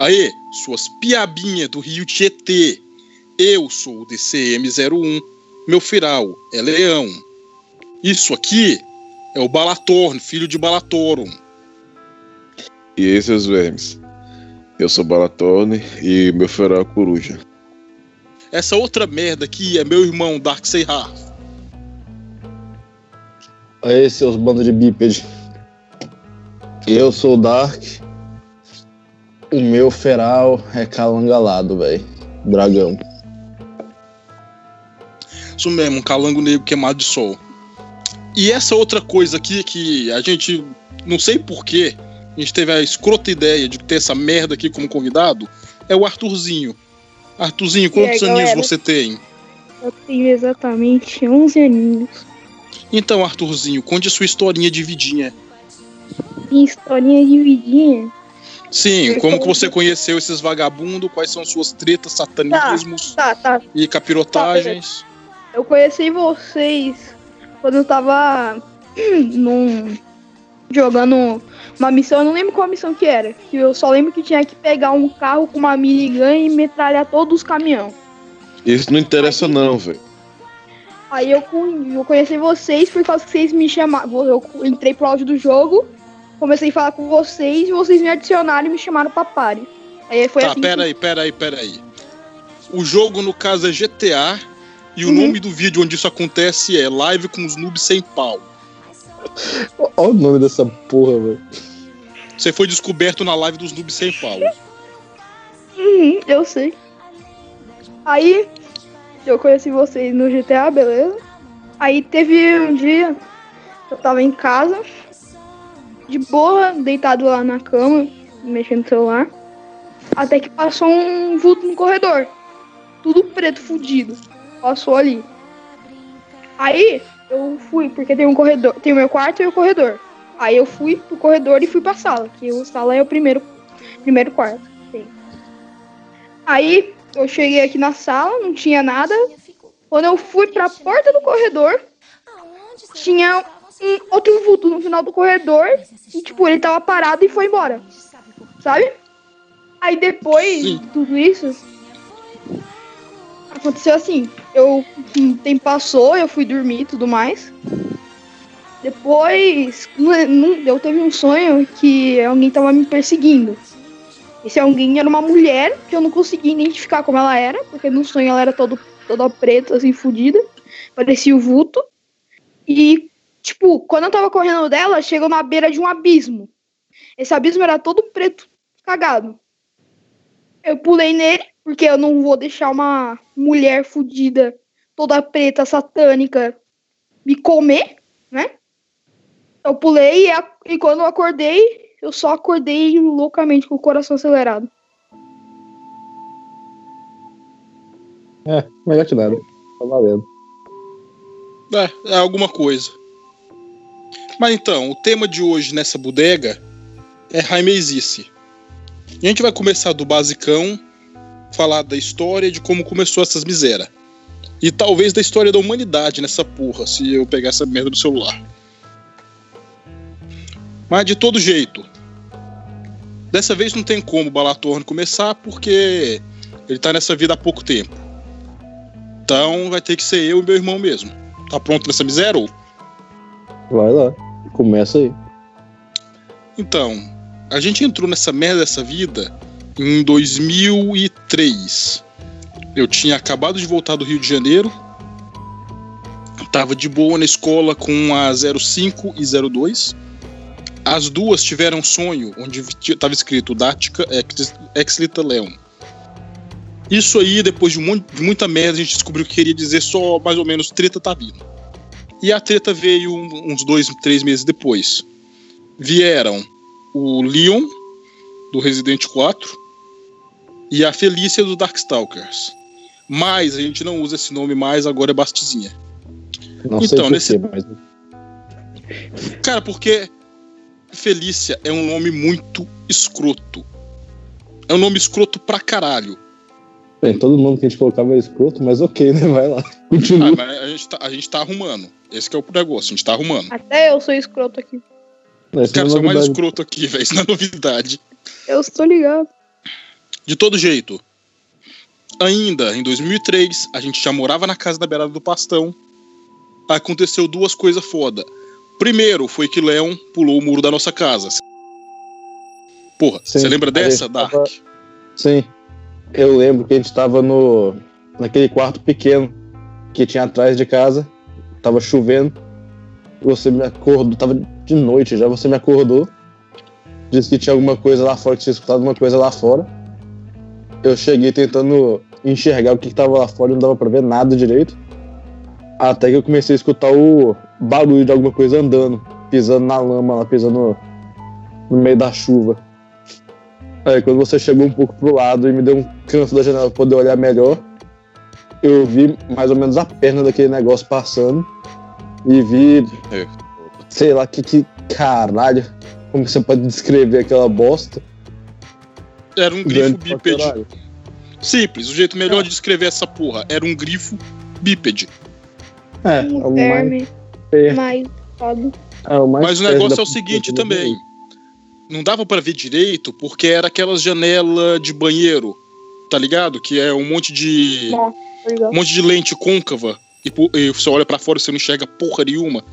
Aí, suas piabinhas do Rio Tietê. Eu sou o DCM-01. Meu firal é leão. Isso aqui é o Balatorn, filho de Balatorum. E aí, seus vermes? Eu sou Balatorn e meu firal é coruja. Essa outra merda aqui é meu irmão Darkseid Half. Aí, seus bandos de bípede. Eu sou o Dark. O meu feral é calangalado, velho. Dragão. Isso mesmo, um calango negro queimado de sol. E essa outra coisa aqui que a gente, não sei porquê, a gente teve a escrota ideia de ter essa merda aqui como convidado, é o Arthurzinho. Arthurzinho, quantos aí, aninhos galera? você tem? Eu tenho exatamente 11 aninhos. Então, Arthurzinho, conte a sua historinha de vidinha. Minha historinha dividinha. Sim, como que você conheceu esses vagabundos, quais são suas tretas, satanismos Tá, tá. e capirotagens. Eu conheci vocês quando eu tava num, jogando uma missão, eu não lembro qual missão que era. Que eu só lembro que tinha que pegar um carro com uma minigun e metralhar todos os caminhões. Isso não interessa, não, velho. Aí eu, eu conheci vocês por causa que vocês me chamaram. Eu entrei pro áudio do jogo, comecei a falar com vocês e vocês me adicionaram e me chamaram pra party. Aí foi tá, assim. pera aí, pera aí, pera aí. O jogo, no caso, é GTA, e o Uhum. nome do vídeo onde isso acontece é Live com os noobs sem pau. Olha o nome dessa porra, velho. Você foi descoberto na live dos noobs sem pau. Uhum, eu sei. Aí eu conheci vocês no GTA, beleza? Aí teve um dia eu tava em casa, de boa, deitado lá na cama, mexendo no celular. Até que passou um vulto no corredor. Tudo preto, fudido. Passou ali. Aí eu fui, porque tem um corredor, tem o meu quarto e o corredor. Aí eu fui pro corredor e fui pra sala, que o sala é o primeiro, primeiro quarto. Sim. Aí eu cheguei aqui na sala, não tinha nada. Quando eu fui pra porta do corredor, tinha um outro vulto no final do corredor. E tipo, ele tava parado e foi embora. Sabe? Aí depois de tudo isso, aconteceu assim. Eu, um tempo passou, eu fui dormir e tudo mais. Depois, nu- eu teve um sonho que alguém tava me perseguindo. Esse alguém era uma mulher que eu não conseguia identificar como ela era, porque no sonho ela era todo, toda preta, assim, fodida. Parecia o vulto. E, tipo, quando eu tava correndo dela, chegou na beira de um abismo. Esse abismo era todo preto, cagado. Eu pulei nele, porque eu não vou deixar uma mulher fodida, toda preta, satânica, me comer, né? Eu pulei e, a- e quando eu acordei, eu só acordei loucamente com o coração acelerado. É, melhor que nada. Tá valendo. É, é alguma coisa. Mas então, o tema de hoje nessa bodega é Raimezice. E a gente vai começar do basicão, falar da história de como começou essas miséria. E talvez da história da humanidade nessa porra, se eu pegar essa merda do celular. Mas de todo jeito. Dessa vez não tem como o Balatorno começar porque ele tá nessa vida há pouco tempo. Então vai ter que ser eu e meu irmão mesmo. Tá pronto nessa miséria? Vai lá. Começa aí. Então, a gente entrou nessa merda dessa vida em 2003. Eu tinha acabado de voltar do Rio de Janeiro. Tava de boa na escola com a 05 e 02. As duas tiveram um sonho onde estava escrito Dática ex, ex Leon. Isso aí, depois de, um monte, de muita merda, a gente descobriu que queria dizer só mais ou menos treta tá vindo. E a treta veio uns dois, três meses depois. Vieram o Leon, do Resident 4, e a Felícia do Darkstalkers. Mas a gente não usa esse nome mais, agora é Bastizinha. Não Então, sei por nesse- mas Cara, porque Felícia é um nome muito escroto. É um nome escroto pra caralho. bem, todo mundo que a gente colocava é escroto, mas ok, né? Vai lá. Ah, Continua. mas a gente, tá, a gente tá arrumando. Esse que é o negócio, a gente tá arrumando. Até eu sou escroto aqui. Não, isso Cara, você é o mais escroto aqui, velho. Isso não é novidade. Eu estou ligado. De todo jeito. Ainda em 2003, a gente já morava na casa da beirada do Pastão. Aconteceu duas coisas foda. Primeiro foi que Leon pulou o muro da nossa casa. Porra, você lembra dessa, Dark? tava- Sim. Eu lembro que a gente tava no. naquele quarto pequeno que tinha atrás de casa. Tava chovendo. Você me acordou. Tava de noite já, você me acordou. Disse que tinha alguma coisa lá fora, que tinha escutado uma coisa lá fora. Eu cheguei tentando enxergar o que, que tava lá fora não dava pra ver nada direito. Até que eu comecei a escutar o barulho de alguma coisa andando, pisando na lama lá, pisando no meio da chuva. Aí quando você chegou um pouco pro lado e me deu um canto da janela pra poder olhar melhor, eu vi mais ou menos a perna daquele negócio passando e vi, É. sei lá que, que caralho, como você pode descrever aquela bosta? Era um grifo bípede. Simples, o jeito melhor de descrever essa porra era um grifo bípede. É, é o mais, mais é o mais Mas o negócio é o seguinte também. Não dava pra ver direito porque era aquelas janelas de banheiro, tá ligado? Que é um monte de Nossa, um monte de lente côncava e, e você olha pra fora e você não enxerga porra nenhuma.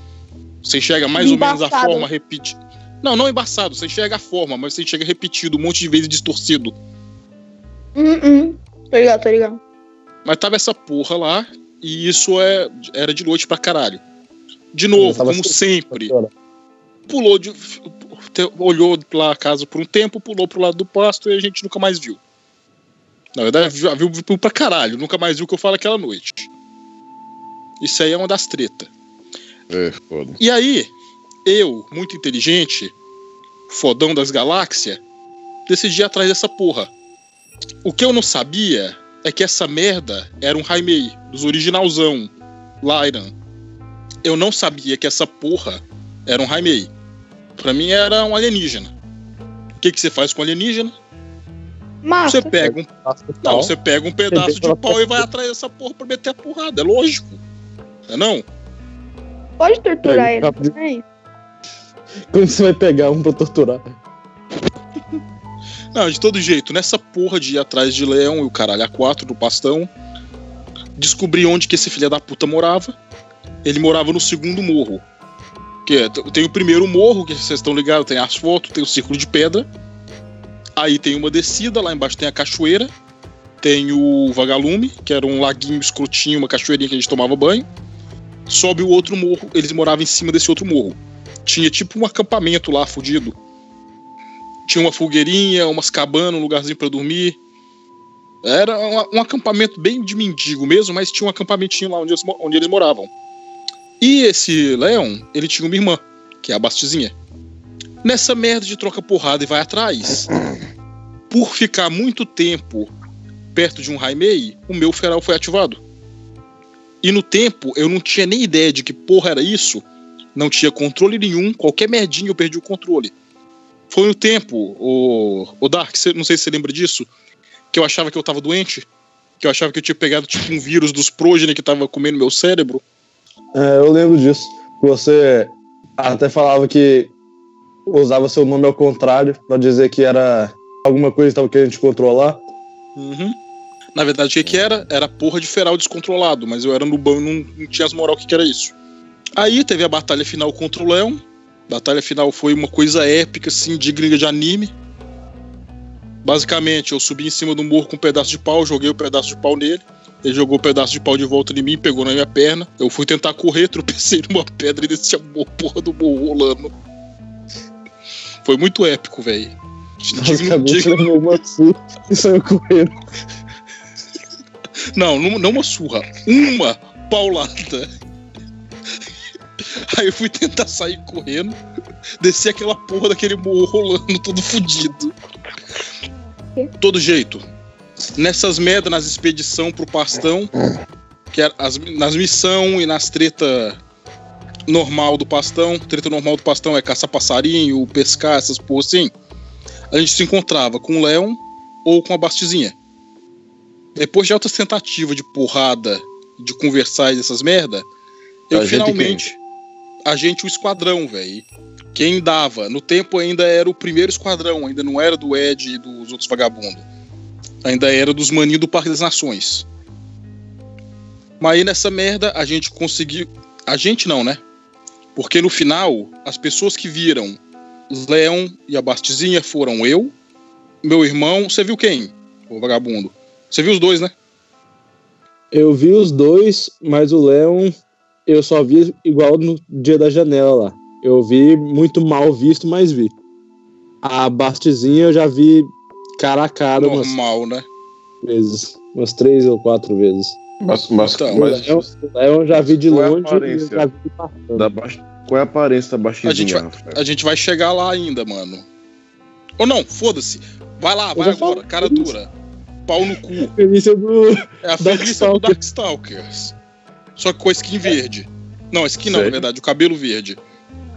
Você enxerga mais ou menos a Embaçado. forma repetida. Não, não embaçado, você enxerga a forma, mas você enxerga repetido, um monte de vezes distorcido. Hum, hum. Tá ligado, tá ligado. Mas tava essa porra lá e isso é, era de noite pra caralho. De novo, como assim, sempre, Olha, pulou de. olhou pela casa por um tempo, pulou pro lado do pasto e a gente nunca mais viu. Na verdade, já viu, viu pra caralho, nunca mais viu o que eu falo aquela noite. Isso aí é uma das tretas. É, foda. E aí, eu, muito inteligente, fodão das galáxias, decidi ir atrás dessa porra. O que eu não sabia é que essa merda era um Raimei, dos originalzão, Lyran. Eu não sabia que essa porra era um Raimei. Pra mim era um alienígena. O que, que você faz com alienígena? Massa. Você pega um não, tal. você pega um pedaço de pau e vai atrás dessa porra pra meter a porrada, é lógico. Não é não? Pode torturar ele também? Como você vai pegar um pra torturar? Não, de todo jeito, nessa porra de ir atrás de leão e o caralho a quatro do pastão, descobri onde que esse filho da puta morava. Ele morava no segundo morro. Que é, tem o primeiro morro, que vocês estão ligados, tem asfalto, tem o círculo de pedra. Aí tem uma descida, lá embaixo tem a cachoeira. Tem o vagalume, que era um laguinho escrotinho, uma cachoeirinha que a gente tomava banho. Sobe o outro morro, eles moravam em cima desse outro morro. Tinha tipo um acampamento lá, fudido. Tinha uma fogueirinha, umas cabanas, um lugarzinho pra dormir. Era um, acampamento bem de mendigo mesmo, mas tinha um acampamentinho lá onde eles, onde eles moravam. E esse Leon, ele tinha uma irmã, que é a Bastizinha. Nessa merda de troca porrada e vai atrás, por ficar muito tempo perto de um Raimei, o meu feral foi ativado. E no tempo, eu não tinha nem ideia de que porra era isso. Não tinha controle nenhum, qualquer merdinha eu perdi o controle. Foi no tempo, o, o Dark, cê- não sei se você lembra disso, que eu achava que eu tava doente, que eu achava que eu tinha pegado tipo um vírus dos progeny que tava comendo meu cérebro. É, eu lembro disso. Você até falava que usava seu nome ao contrário pra dizer que era alguma coisa que tava querendo te controlar. Uhum. Na verdade, o que, era? Era porra de feral descontrolado, mas eu era no banho e não, não tinha as moral que, que era isso. Aí teve a batalha final contra o Leão. Batalha final foi uma coisa épica, assim, digna de anime. Basicamente, eu subi em cima do morro com um pedaço de pau, joguei o pedaço de pau nele. Ele jogou o pedaço de pau de volta em mim, pegou na minha perna. Eu fui tentar correr, tropecei numa pedra e desci a porra do morro rolando. Foi muito épico, velho. Basicamente, levou uma surra e saiu correndo. Não, não, não uma surra. Uma paulada. Aí eu fui tentar sair correndo, desci aquela porra daquele morro rolando, todo fudido. Todo jeito. Nessas merdas, nas expedição pro pastão, que era as, nas missão e nas treta normal do pastão, treta normal do pastão é caçar passarinho, pescar, essas porra assim. A gente se encontrava com o Leon ou com a Bastizinha. Depois de altas tentativas de porrada, de conversar e dessas merda, eu A gente finalmente. A gente, o esquadrão, velho. Quem dava? No tempo ainda era o primeiro esquadrão, ainda não era do Ed e dos outros vagabundos. Ainda era dos maninhos do Parque das Nações. Mas aí nessa merda a gente conseguiu. A gente não, né? Porque no final, as pessoas que viram Leon e a Bastizinha foram eu, meu irmão. Você viu quem? O vagabundo. Você viu os dois, né? Eu vi os dois, mas o Leon eu só vi igual no dia da janela lá. Eu vi muito mal visto, mas vi. A Bastizinha eu já vi cara a cara umas Normal, né? vezes. Umas três ou quatro vezes. Mas, mas, Então, mas o Leon, já vi de é longe e aparência? já vi passando. da Bast- qual é a aparência da Bastizinha, A gente vai-? A gente vai chegar lá ainda, mano. Ou não, foda-se. Vai lá, vai agora. Cara isso. dura. Pau no cu. Felícia do. É a Felícia do Darkstalkers. Só que com a skin verde. Não, a skin não, na Sério? verdade, o cabelo verde.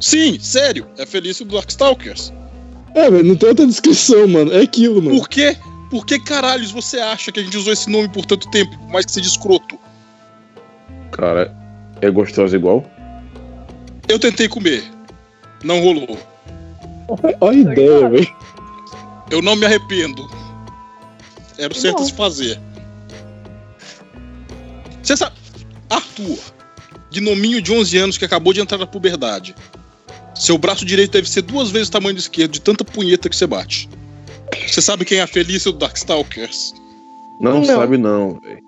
Sim, sério, é a Felícia do Darkstalkers. É, velho, não tem outra descrição, mano. É aquilo, mano. Por quê? Por que caralhos você acha que a gente usou esse nome por tanto tempo, por mais que seja escroto? Cara, é gostosa igual? Eu tentei comer. Não rolou. Olha a ideia, velho. Eu não me arrependo. Era o certo a se fazer. Você sabe. Arthur, gnominho de 11 anos que acabou de entrar na puberdade. Seu braço direito deve ser duas vezes o tamanho do esquerdo, de tanta punheta que você bate. Você sabe quem é a Felícia do Darkstalkers? Não, Não. sabe não, velho.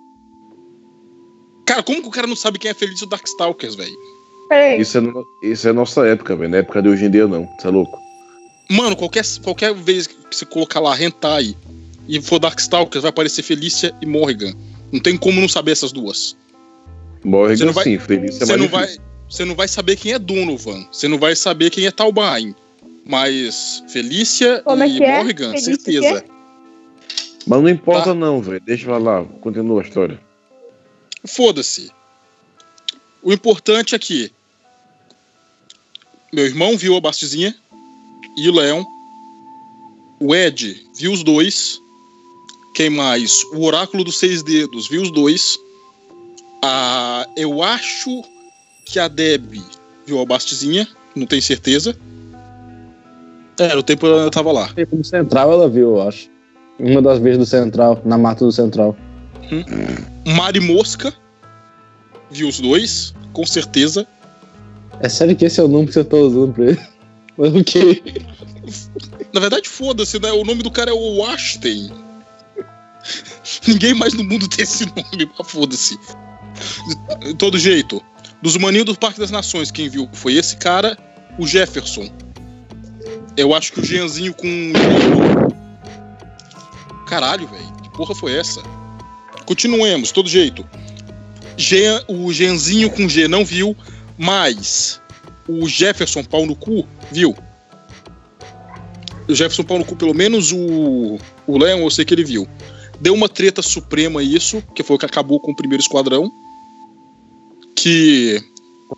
Cara, como que o cara não sabe quem é a Felícia do Darkstalkers, velho? Isso é, no- isso é nossa época, velho. Na época de hoje em dia, não. Você é louco? Mano, qualquer, qualquer vez que você colocar lá Hentai e for Darkstalkers, vai aparecer Felícia e Morrigan. Não tem como não saber essas duas. Morrigan Você não vai- sim, feliz é Você mais não, difícil. vai, você não vai saber quem é Donovan. Você não vai saber quem é Talbain. Mas Felícia Como é e que é? Morrigan, Felícia certeza. Mas não importa Tá. não, velho. Deixa eu lá. Continua a história. Foda-se. O importante é que meu irmão viu a Bastizinha e o Leon. O Ed viu os dois. Quem mais? O Oráculo dos Seis Dedos viu os dois. A, eu acho que a Deb viu a Bastizinha, não tenho certeza. É, no tempo ela tava lá. No Central ela viu, eu acho. Uma das vezes do Central, na mata do Central. Mari Mosca viu os dois, com certeza. É sério que esse é o nome que você tá usando pra ele? Mas o quê? Na verdade, foda-se, né? O nome do cara é o Washington. Ninguém mais no mundo tem esse nome, mas foda-se. De todo jeito. Dos maninhos do Parque das Nações, quem viu foi esse cara, o Jefferson. Eu acho que o Jeanzinho com. Caralho, velho. Que porra foi essa? Continuemos, todo jeito. Jean, o Jeanzinho com G não viu, mas o Jefferson, pau no cu, viu. O Jefferson pau no cu, pelo menos o, o Leon, eu sei que ele viu. Deu uma treta suprema isso, que foi o que acabou com o primeiro esquadrão. Que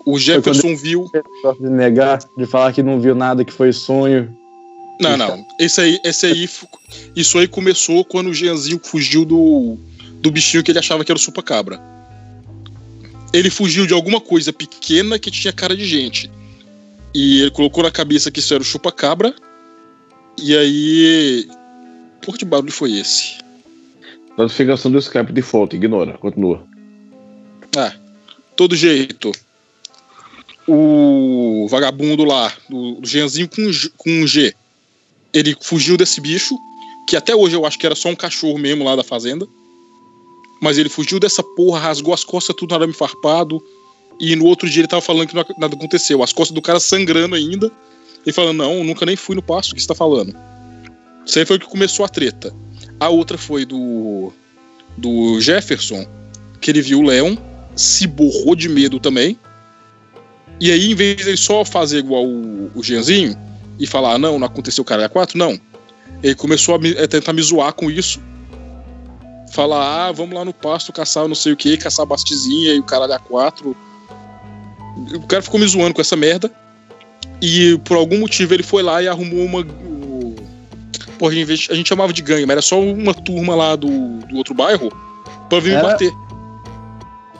o Jefferson viu. Gosta de negar, de falar que não viu nada, que foi sonho. Não, não. Esse aí, esse aí, isso aí começou quando o Jeanzinho fugiu do, do bichinho que ele achava que era o supacabra. Ele fugiu de alguma coisa pequena que tinha cara de gente. E ele colocou na cabeça que isso era o chupacabra. E aí. Por que barulho foi esse? Notificação do Skype de foto, ignora. Continua. Ah, todo jeito. O vagabundo lá, o Jeanzinho com, com um G, ele fugiu desse bicho, que até hoje eu acho que era só um cachorro mesmo lá da fazenda. Mas ele fugiu dessa porra, rasgou as costas tudo no arame farpado. E no outro dia ele tava falando que nada aconteceu. As costas do cara sangrando ainda. E falando, não, nunca nem fui no pasto, o que você tá falando? Isso aí foi o que começou a treta. A outra foi do. do Jefferson, que ele viu o Leon, se borrou de medo também. E aí, em vez de ele só fazer igual o, o Jeanzinho e falar, ah, não, não aconteceu o cara 4, não. Ele começou a, me- a tentar me zoar com isso. Falar, ah, vamos lá no pasto caçar não sei o que, caçar bastizinha e o caralho a 4. O cara ficou me zoando com essa merda. E por algum motivo ele foi lá e arrumou uma. Porra, vez de- a gente chamava de gangue, mas era só uma turma lá do, do outro bairro pra vir me Era- bater.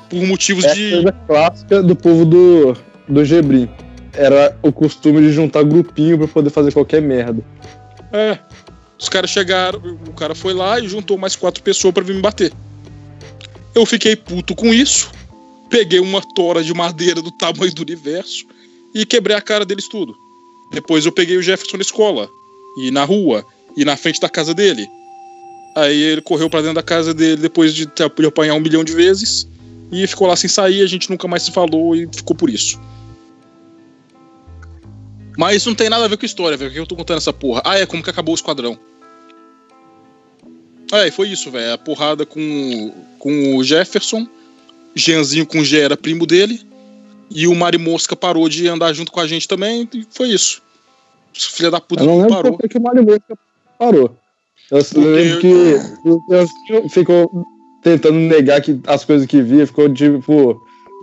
Por motivos É a de. coisa clássica do povo do, do Gebrim. Era o costume de juntar grupinho pra poder fazer qualquer merda. É. Os caras chegaram, o cara foi lá e juntou mais quatro pessoas pra vir me bater. Eu fiquei puto com isso, peguei uma tora de madeira do tamanho do universo e quebrei a cara deles tudo. Depois eu peguei o Jefferson na escola, e na rua, e na frente da casa dele. Aí ele correu pra dentro da casa dele depois de, ter- de apanhar um milhão de vezes e ficou lá sem sair, a gente nunca mais se falou e ficou por isso. Mas isso não tem nada a ver com história, velho. Por que eu tô contando essa porra? Ah, é como que acabou o esquadrão. É, e foi isso, velho. A porrada com, com o Jefferson. Jeanzinho com o G era primo dele. E o Mari Mosca parou de andar junto com a gente também. E foi isso. Filha da puta Eu não parou. que o Mario Mosca parou. Eu Porque- lembro que o Leandrinho ficou tentando negar que as coisas que via, ficou tipo,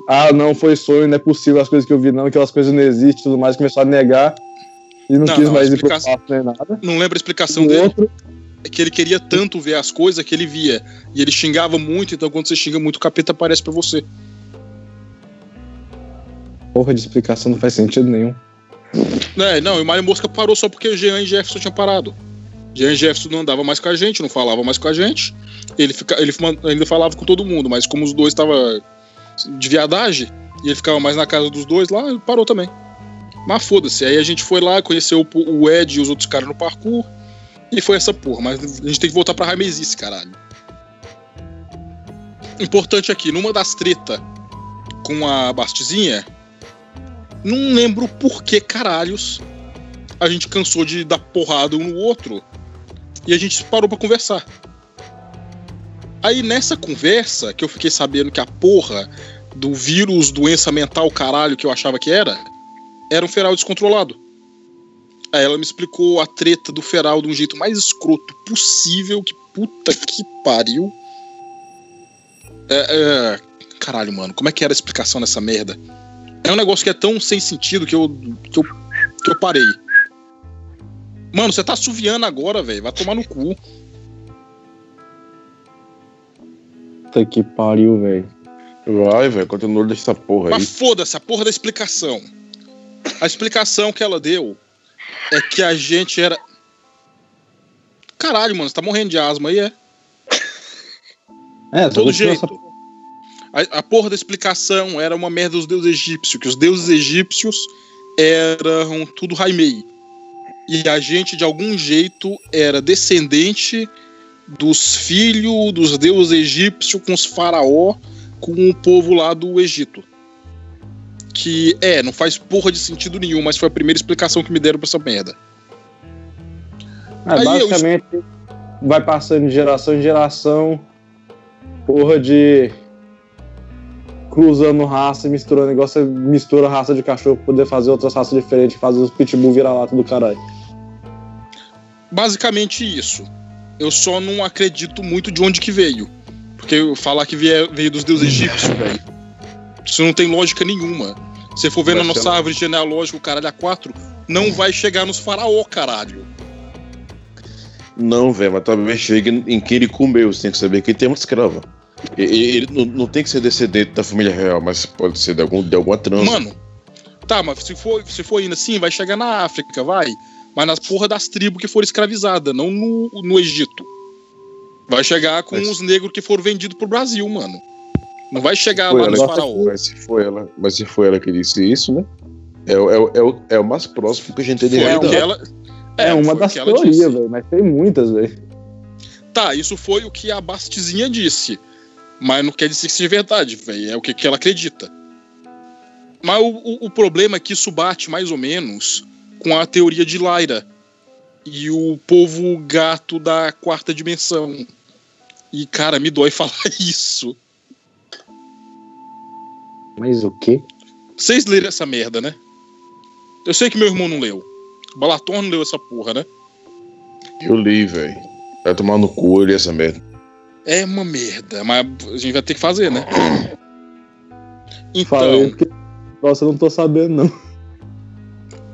ah, não foi sonho, não é possível as coisas que eu vi, não, aquelas coisas não existem e tudo mais, começou a negar e não, Não, quis não, mais ir pro papo nem nada. Não lembro a explicação dele. outro, É que ele queria tanto ver as coisas que ele via. E ele xingava muito, então quando você xinga muito, o capeta aparece pra você. porra de explicação não faz sentido nenhum. É, não, e o Mário Mosca parou só porque o Jean e Jefferson tinham parado. Jean Jefferson não andava mais com a gente, não falava mais com a gente. Ele, fica, ele ainda falava com todo mundo, mas como os dois estavam de viadagem, e ele ficava mais na casa dos dois lá, ele parou também. Mas foda-se, aí a gente foi lá, conheceu o, o Ed e os outros caras no parkour, e foi essa porra. Mas a gente tem que voltar pra Raimezice, caralho. Importante aqui, numa das tretas com a Bastizinha, não lembro por que caralhos a gente cansou de dar porrada um no outro e a gente parou pra conversar. Aí nessa conversa, que eu fiquei sabendo que a porra do vírus, doença mental, caralho, que eu achava que era, era um feral descontrolado. Aí ela me explicou a treta do feral de um jeito mais escroto possível, que puta que pariu. É, é, caralho, mano, como é que era a explicação dessa merda? É um negócio que é tão sem sentido que eu, que eu, que eu parei. Mano, você tá assoviando agora, velho. Vai tomar no cu. Puta que pariu, velho. Vai, velho, continua dessa porra aí. Mas foda-se, a porra da explicação. A explicação que ela deu é que a gente era. Caralho, mano, você tá morrendo de asma aí, é? É, Todo todo jeito. essa- A, a porra da explicação era uma merda dos deuses egípcios, que os deuses egípcios eram tudo Raimei. E a gente, de algum jeito, era descendente dos filhos dos deuses egípcios com os faraó, com o povo lá do Egito. Que, é, não faz porra de sentido nenhum, mas foi a primeira explicação que me deram pra essa merda. É, Aí eu- basicamente, vai passando de geração em geração, porra de cruzando raça e misturando negócio, mistura raça de cachorro pra poder fazer outras raças diferentes, fazer os pitbull virar lata do caralho. Basicamente isso. Eu só não acredito muito de onde que veio. Porque falar que vie- veio dos deuses egípcios, velho. Isso não tem lógica nenhuma. Se for ver na Mas nossa ela- árvore genealógica, o caralho a quatro, não vai chegar nos faraó, caralho. Não, velho, mas talvez chegue em quem ele comeu. Você tem que saber que ele tem uma escrava. Ele não, não tem que ser descendente da família real, mas pode ser de, algum, de alguma transa. Mano, tá, mas se for, se for indo assim, vai chegar na África, vai. Mas nas porra das tribos que foram escravizadas, não no, no Egito. Vai chegar com Mas- os negros que foram vendidos pro Brasil, mano. Não vai chegar Foi lá nos ela- faraó. Mas se foi ela, mas se foi ela que disse isso, né? É, o- é, é, o- é o mais próximo que a gente tem de realidade. que ela. É, uma foi o das que ela teorias, disse. velho, mas tem muitas, velho. Tá, isso foi o que a Bastizinha disse. Mas não quer dizer que seja verdade, velho. É o que, que ela acredita. Mas o, o- o problema é que isso bate mais ou menos com a teoria de Lyra e o povo gato da quarta dimensão. E, cara, me dói falar isso. Mas o quê? Vocês leram essa merda, né? Eu sei que meu irmão não leu. Balator não leu essa porra, né? Eu li, velho. Vai tomar no cu ele essa merda. É uma merda, mas a gente vai ter que fazer, né? Então. Falei porque. Nossa, eu não tô sabendo, não.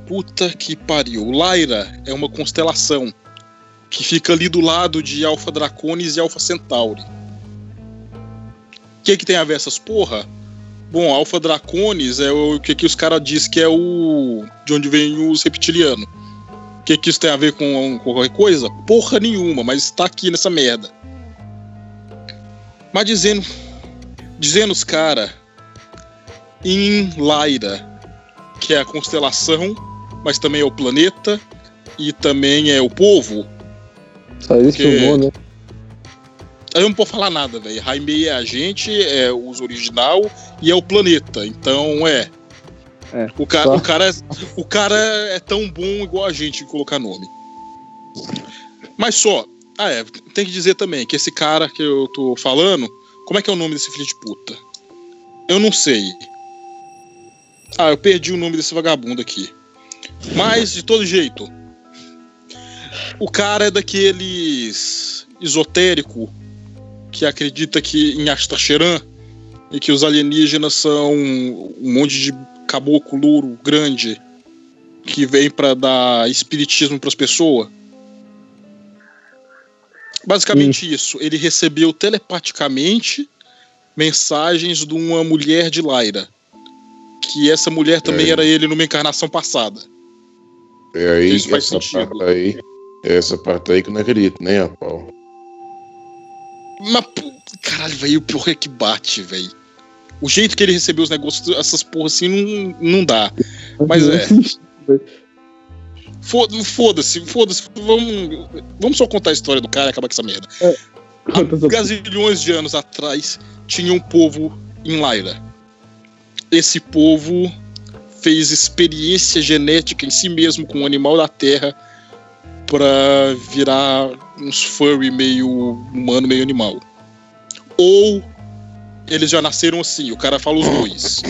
Puta que pariu. Lyra é uma constelação que fica ali do lado de Alpha Draconis e Alpha Centauri. O que, que tem a ver essas porra? Bom, Alpha Draconis é o que, que os caras dizem que é o. de onde vem os reptilianos. que, que isso tem a ver com, com qualquer coisa? Porra nenhuma, mas está aqui nessa merda. Mas dizendo. Dizendo os cara em Lyra, que é a constelação, mas também é o planeta e também é o povo. Só isso Porque- filmou, né? Aí eu não posso falar nada, velho. Jaime é a gente, é os original e é o planeta. Então é. É, o, cara, só- o, cara é, o cara é tão bom igual a gente em colocar nome. Mas só. Ah, é. Tem que dizer também que esse cara que eu tô falando. Como é que é o nome desse filho de puta? Eu não sei. Ah, eu perdi o nome desse vagabundo aqui. Mas, de todo jeito. O cara é daqueles esotérico que acredita que em Astacheran e que os alienígenas são um monte de caboclo louro grande que vem pra dar espiritismo pras pessoas. Basicamente isso. Ele recebeu telepaticamente mensagens de uma mulher de Lyra. Que essa mulher também É. era ele numa encarnação passada. É aí, Isso faz essa sentido. parte aí. Essa parte aí que eu não acredito, nem a pau. Mas, caralho, velho, o pior é que bate, velho. O jeito que ele recebeu os negócios, essas porra assim, não, não dá. Mas é. Foda- Foda-se, foda-se. Vamos, vamos só contar a história do cara e acabar com essa merda. Conta essa- Gazilhões de anos atrás, tinha um povo em Lyra. Esse povo fez experiência genética em si mesmo com um animal da terra pra virar uns furry meio humano, meio animal. Ou eles já nasceram assim, o cara fala os dois.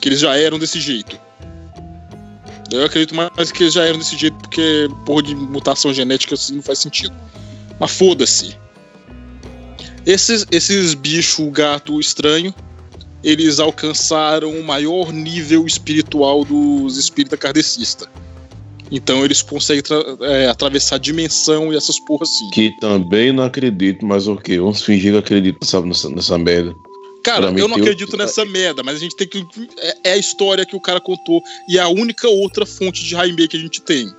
Que eles já eram desse jeito. Eu acredito mais que eles já eram desse jeito porque porra de mutação genética assim não faz sentido. Mas foda-se. Esses, esses bichos gato estranho, eles alcançaram o maior nível espiritual dos espíritas kardecistas. Então eles conseguem é, atravessar a dimensão e essas porra assim. Que também não acredito, mas o quê? Vamos fingir que acredito nessa, nessa, nessa merda. Cara, eu não acredito outro- nessa merda, mas a gente tem que. É, é a história que o cara contou e é a única outra fonte de Jaime que a gente tem.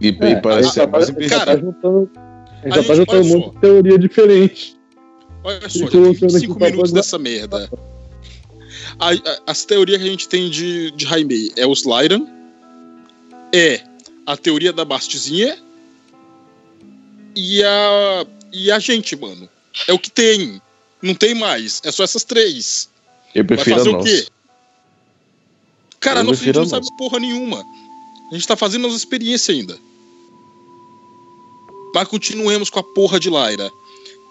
E, e É, parece a ser gente mais tá- a gente impressionante. Cara, tá juntando, a gente a já tá gente- juntando olha só. muita teoria diferente. Olha só, já tem colocando aqui 5 pra minutos dessa merda. A- a- as teorias que a gente tem de, de Jaime é os Lyran, é a teoria da Bastezinha e a, e a gente, mano. É o que tem. Não tem mais. É só essas três. Eu Vai prefiro a fazer o quê? Cara, nossa, a gente não sabe porra nenhuma. A gente tá fazendo as experiências ainda. Mas continuemos com a porra de Lyra.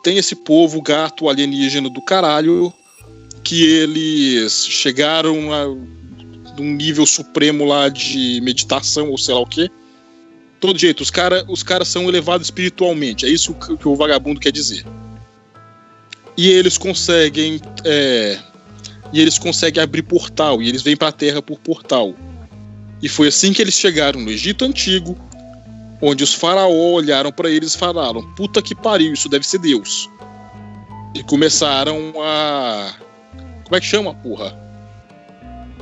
Tem esse povo gato alienígena do caralho que eles chegaram a um nível supremo lá de meditação ou sei lá o quê. Todo jeito, os caras os cara são elevados espiritualmente. É isso que, que o vagabundo quer dizer. E eles conseguem é, e eles conseguem abrir portal, e eles vêm para a Terra por portal. E foi assim que eles chegaram no Egito Antigo, onde os faraó olharam para eles e falaram: Puta que pariu, isso deve ser Deus. E começaram a. Como é que chama, porra?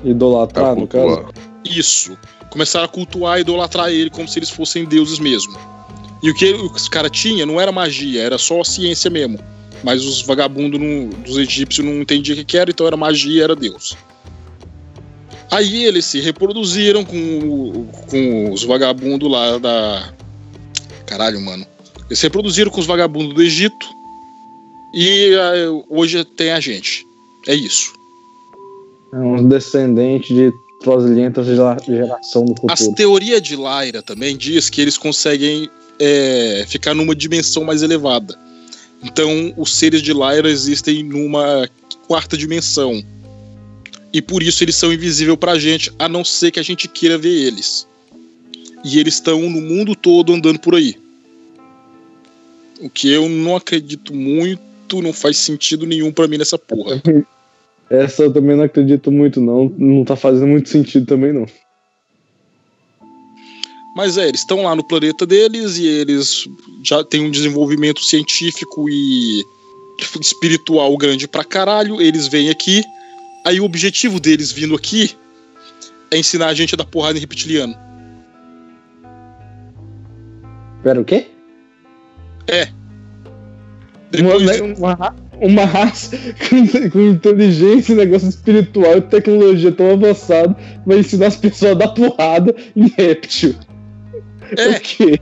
Idolatrar, A no caso. Isso. Começaram a cultuar e idolatrar ele como se eles fossem deuses mesmo. E o que os caras tinham não era magia, era só ciência mesmo. Mas os vagabundos não- dos egípcios não entendiam o que era, então era magia, era Deus. Aí eles se reproduziram com, com os vagabundos lá da. Caralho, mano. Eles se reproduziram com os vagabundos do Egito. E ah, hoje tem a gente. É isso. É um descendente de trosilhenta gera- geração do As futuro. teorias de Lyra também diz que eles conseguem é, ficar numa dimensão mais elevada. Então, os seres de Lyra existem numa quarta dimensão. E por isso eles são invisíveis pra gente, a não ser que a gente queira ver eles. E eles estão no mundo todo andando por aí. O que eu não acredito muito, não faz sentido nenhum pra mim nessa porra. Essa eu também não acredito muito, não. Não tá fazendo muito sentido também, não. Mas é, eles estão lá no planeta deles e eles já têm um desenvolvimento científico e espiritual grande pra caralho. Eles vêm aqui. Aí o objetivo deles vindo aqui é ensinar a gente a dar porrada em reptiliano. Pera, o quê? Depois uma, de- uma, uma raça com, com inteligência, negócio espiritual e tecnologia tão avançado vai ensinar as pessoas a dar porrada em réptil. É, O quê?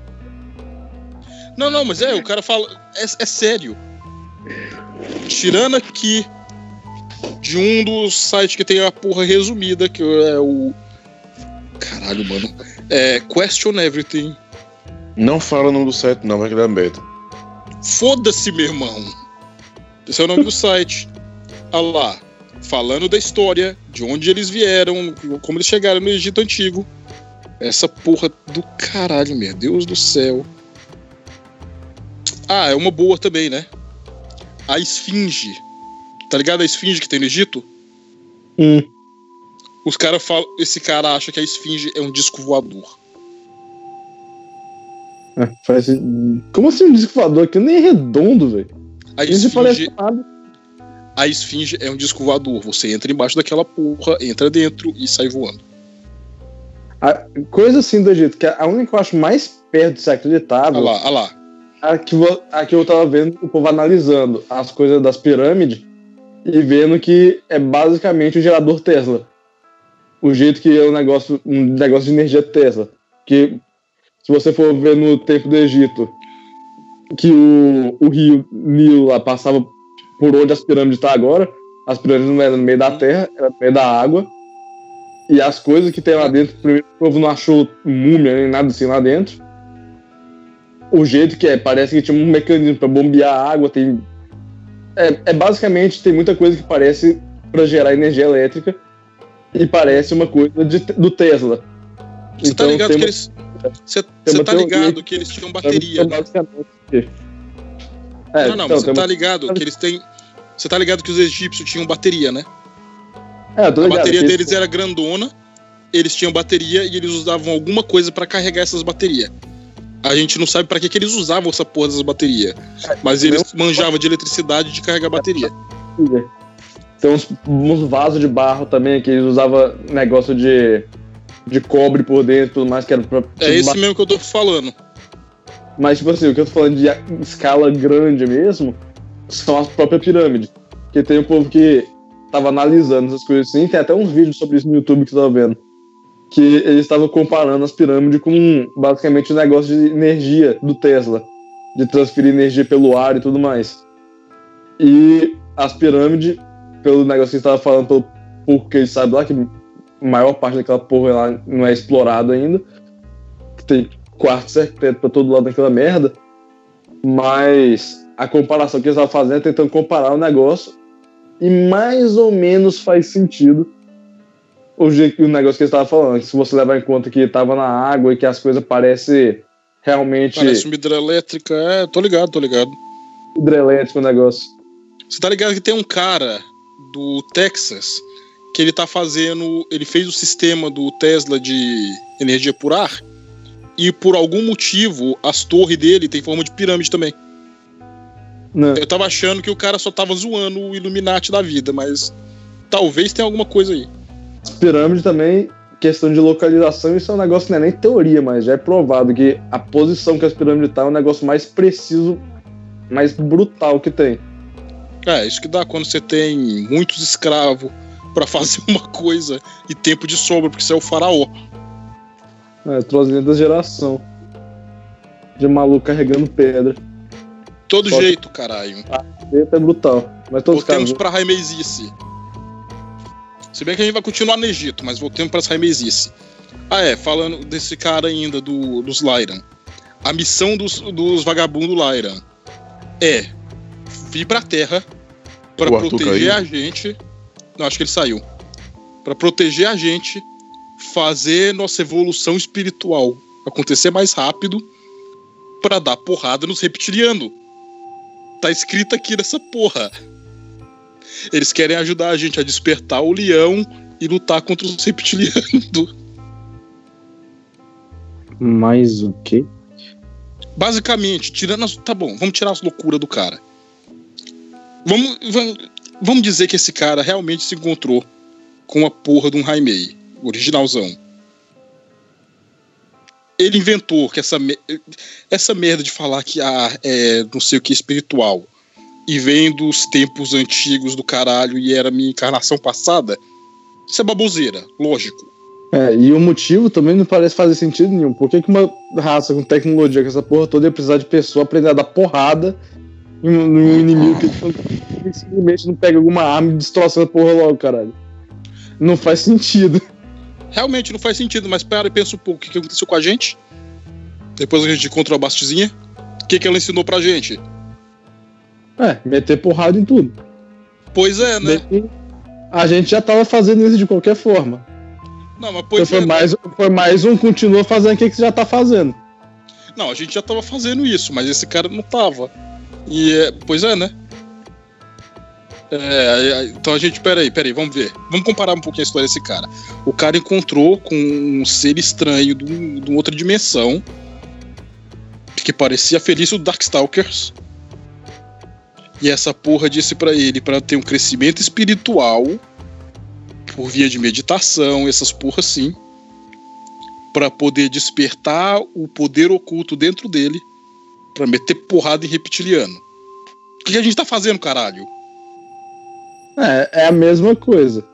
não, não, mas é, o cara fala. É, é sério. Tirando aqui de um dos sites que tem a porra resumida, que é o. Caralho, mano. É Question Everything. Não fala o nome do site, não, vai criar merda. Foda-se, meu irmão. Esse é o nome do site. Olha lá. Falando da história, de onde eles vieram, como eles chegaram no Egito Antigo. Essa porra do caralho, meu Deus do céu. Ah, é uma boa também, né? A Esfinge. Tá ligado a Esfinge que tem no Egito? Hum, Os caras falam. Esse cara acha que a Esfinge é um disco voador. é, faz, como assim um disco voador aqui? Nem é redondo, velho. A parece Esfinge, a Esfinge é um disco voador. Você entra embaixo daquela porra, entra dentro e sai voando. A coisa assim do Egito, que a única que eu acho mais perto de ser acreditável Olha lá, olha lá. a que, a que eu tava vendo o povo analisando as coisas das pirâmides e vendo que é basicamente o gerador Tesla. O jeito que é um negócio, um negócio de energia Tesla. Que se você for ver no tempo do Egito, que o, o rio Nilo lá passava por onde as pirâmides estão agora, as pirâmides não eram no meio da terra, era no meio da água. E as coisas que tem lá dentro, primeiro o povo não achou múmia nem nada assim lá dentro o jeito que é, parece que tinha um mecanismo para bombear a água, tem é, é basicamente tem muita coisa que parece para gerar energia elétrica e parece uma coisa de- do Tesla. Você tá ligado tem que uma- eles. Você tá ligado que- eles tinham é bateria, né? É, Não, não, então, você tá uma- ligado que eles têm. Você tá ligado que os egípcios tinham bateria, né? é, tô A ligado, bateria que- deles era grandona, eles tinham bateria e eles usavam alguma coisa pra carregar essas baterias. A gente não sabe pra que, que eles usavam essa porra dessas baterias. Mas eles manjavam de eletricidade de carregar bateria. Tem uns, uns vasos de barro também que eles usavam negócio de, de cobre por dentro e tudo mais, que era pra. É esse mesmo que eu tô falando. Mas, tipo assim, o que eu tô falando de escala grande mesmo são as próprias pirâmides. Que tem um povo que tava analisando essas coisas assim, tem até uns vídeos sobre isso no YouTube que eu tava vendo. Que eles estavam comparando as pirâmides com basicamente o negócio de energia do Tesla. De transferir energia pelo ar e tudo mais. E as pirâmides, pelo negócio que eles estavam falando, pelo porque eles sabem lá que a maior parte daquela porra lá não é explorado ainda. Tem quarto secreto pra todo lado daquela merda. Mas a comparação que eles estavam fazendo é tentando comparar o negócio. E mais ou menos faz sentido o, jeito- o negócio que eles estavam falando. que Se você levar em conta que estava na água e que as coisas parecem realmente Parece uma hidrelétrica. É, tô ligado, tô ligado. hidrelétrico o negócio. Você tá ligado que tem um cara do Texas que ele tá fazendo. Ele fez o sistema do Tesla de energia por ar. E por algum motivo, as torres dele tem forma de pirâmide também. Né? Eu tava achando que o cara só tava zoando o Illuminati da vida, mas talvez tenha alguma coisa aí. As pirâmides também, questão de localização, isso é um negócio que não é nem teoria, mas já é provado que a posição que as pirâmides estão é o negócio mais preciso, mais brutal que tem. É, isso que dá quando você tem muitos escravos pra fazer uma coisa e tempo de sobra, porque você é o faraó. É, trozinha da geração. De maluco carregando pedra. Todo Só- jeito, caralho. Eita, é brutal. Mas todos os Voltemos caras. pra Raimezice. Se bem que a gente vai continuar no Egito, mas voltemos pra Raimezice. Ah, é, falando desse cara ainda, do, dos Lyran. A missão dos, dos vagabundos Lyran é vir pra Terra Arthur proteger caiu. a gente. Não, acho que ele saiu. Pra proteger a gente, fazer nossa evolução espiritual acontecer mais rápido pra dar porrada nos reptilianos. Tá escrito aqui nessa porra. Eles querem ajudar a gente a despertar o leão e lutar contra os reptilianos. Mais o quê? Basicamente, tirando as. Tá bom, vamos tirar as loucuras do cara. Vamos, vamos, vamos dizer que esse cara realmente se encontrou com a porra de um Raimei, originalzão. ele inventou que essa, essa merda de falar que ah, é não sei o que espiritual e vem dos tempos antigos do caralho e era minha encarnação passada, isso é baboseira, lógico. É, e o motivo também não parece fazer sentido nenhum. Por que, que uma raça com tecnologia, com essa porra toda, ia precisar de pessoa aprender a dar porrada em um, inimigo que simplesmente não pega alguma arma e destroça a porra logo, caralho? Não faz sentido. Realmente não faz sentido, mas para e pensa um pouco o que, que aconteceu com a gente. Depois que a gente encontrou a Bastizinha, o que, que ela ensinou pra gente? É, meter porrada em tudo. Pois é, né? Daí, A gente já tava fazendo isso de qualquer forma. Não, mas Então pois foi, é. né? mais, foi mais um continua fazendo o que, você já tá fazendo. Não, a gente já tava fazendo isso, mas esse cara não tava. E é, pois é, né? É, então a gente, peraí, peraí, vamos ver. Vamos comparar um pouquinho a história desse cara. O cara encontrou com um ser estranho de, de uma outra dimensão que parecia feliz o Darkstalkers. E essa porra disse pra ele pra ter um crescimento espiritual por via de meditação, essas porras assim para poder despertar o poder oculto dentro dele para meter porrada em reptiliano. O que a gente tá fazendo, caralho? É, é a mesma coisa.